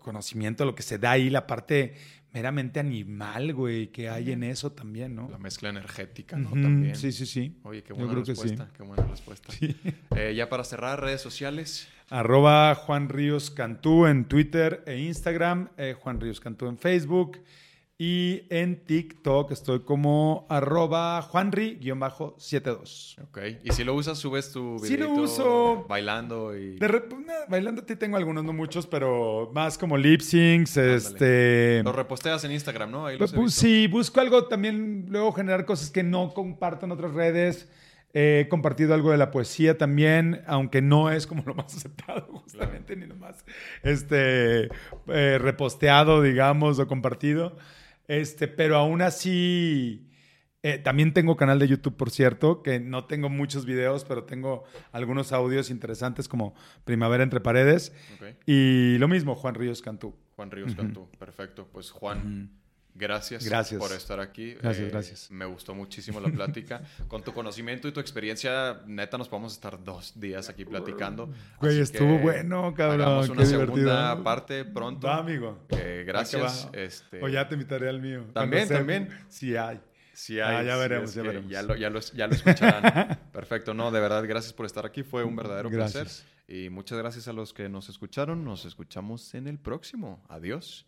conocimiento, lo que se da ahí, la parte meramente animal, güey, que hay en eso también, ¿no? La mezcla energética, ¿no? También. Sí, sí, sí. Oye, qué buena sí. respuesta. Qué buena respuesta. Sí. Eh, ya para cerrar, redes sociales. Arroba Juan Ríos Cantú en Twitter e Instagram, eh, Juan Ríos Cantú en Facebook y en TikTok estoy como arroba juanri-72. Ok. Y si lo usas, subes tu Sí lo uso. bailando y... De rep- nah, bailando te tengo algunos, no muchos, pero más como lip syncs, este... Lo reposteas en Instagram, ¿no? Ahí los he Pues, sí, busco algo también, luego generar cosas que no comparto en otras redes. He compartido algo de la poesía también, aunque no es como lo más aceptado, justamente, ni lo más este, eh, reposteado, digamos, o compartido. Este, pero aún así, eh, también tengo canal de YouTube, por cierto, que no tengo muchos videos, pero tengo algunos audios interesantes como Primavera entre Paredes. Y lo mismo, Juan Ríos Cantú. Juan Ríos Cantú. Perfecto. Pues Juan, gracias, Gracias. por estar aquí. Gracias, gracias. Me gustó muchísimo la plática. Con tu conocimiento y tu experiencia, neta, nos podemos estar dos días aquí platicando. Güey, estuvo bueno, cabrón, Hagamos qué una segunda divertido. parte pronto. Va, amigo. Eh, gracias. Va. Este, O ya te invitaré al mío. También, también. Sí hay. Sí Ah, hay, ya sí, veremos, es ya veremos. Ya lo, ya lo- ya lo escucharán. Perfecto. No, de verdad, gracias por estar aquí. Fue un verdadero Gracias. placer. Y muchas gracias a los que nos escucharon. Nos escuchamos en el próximo. Adiós.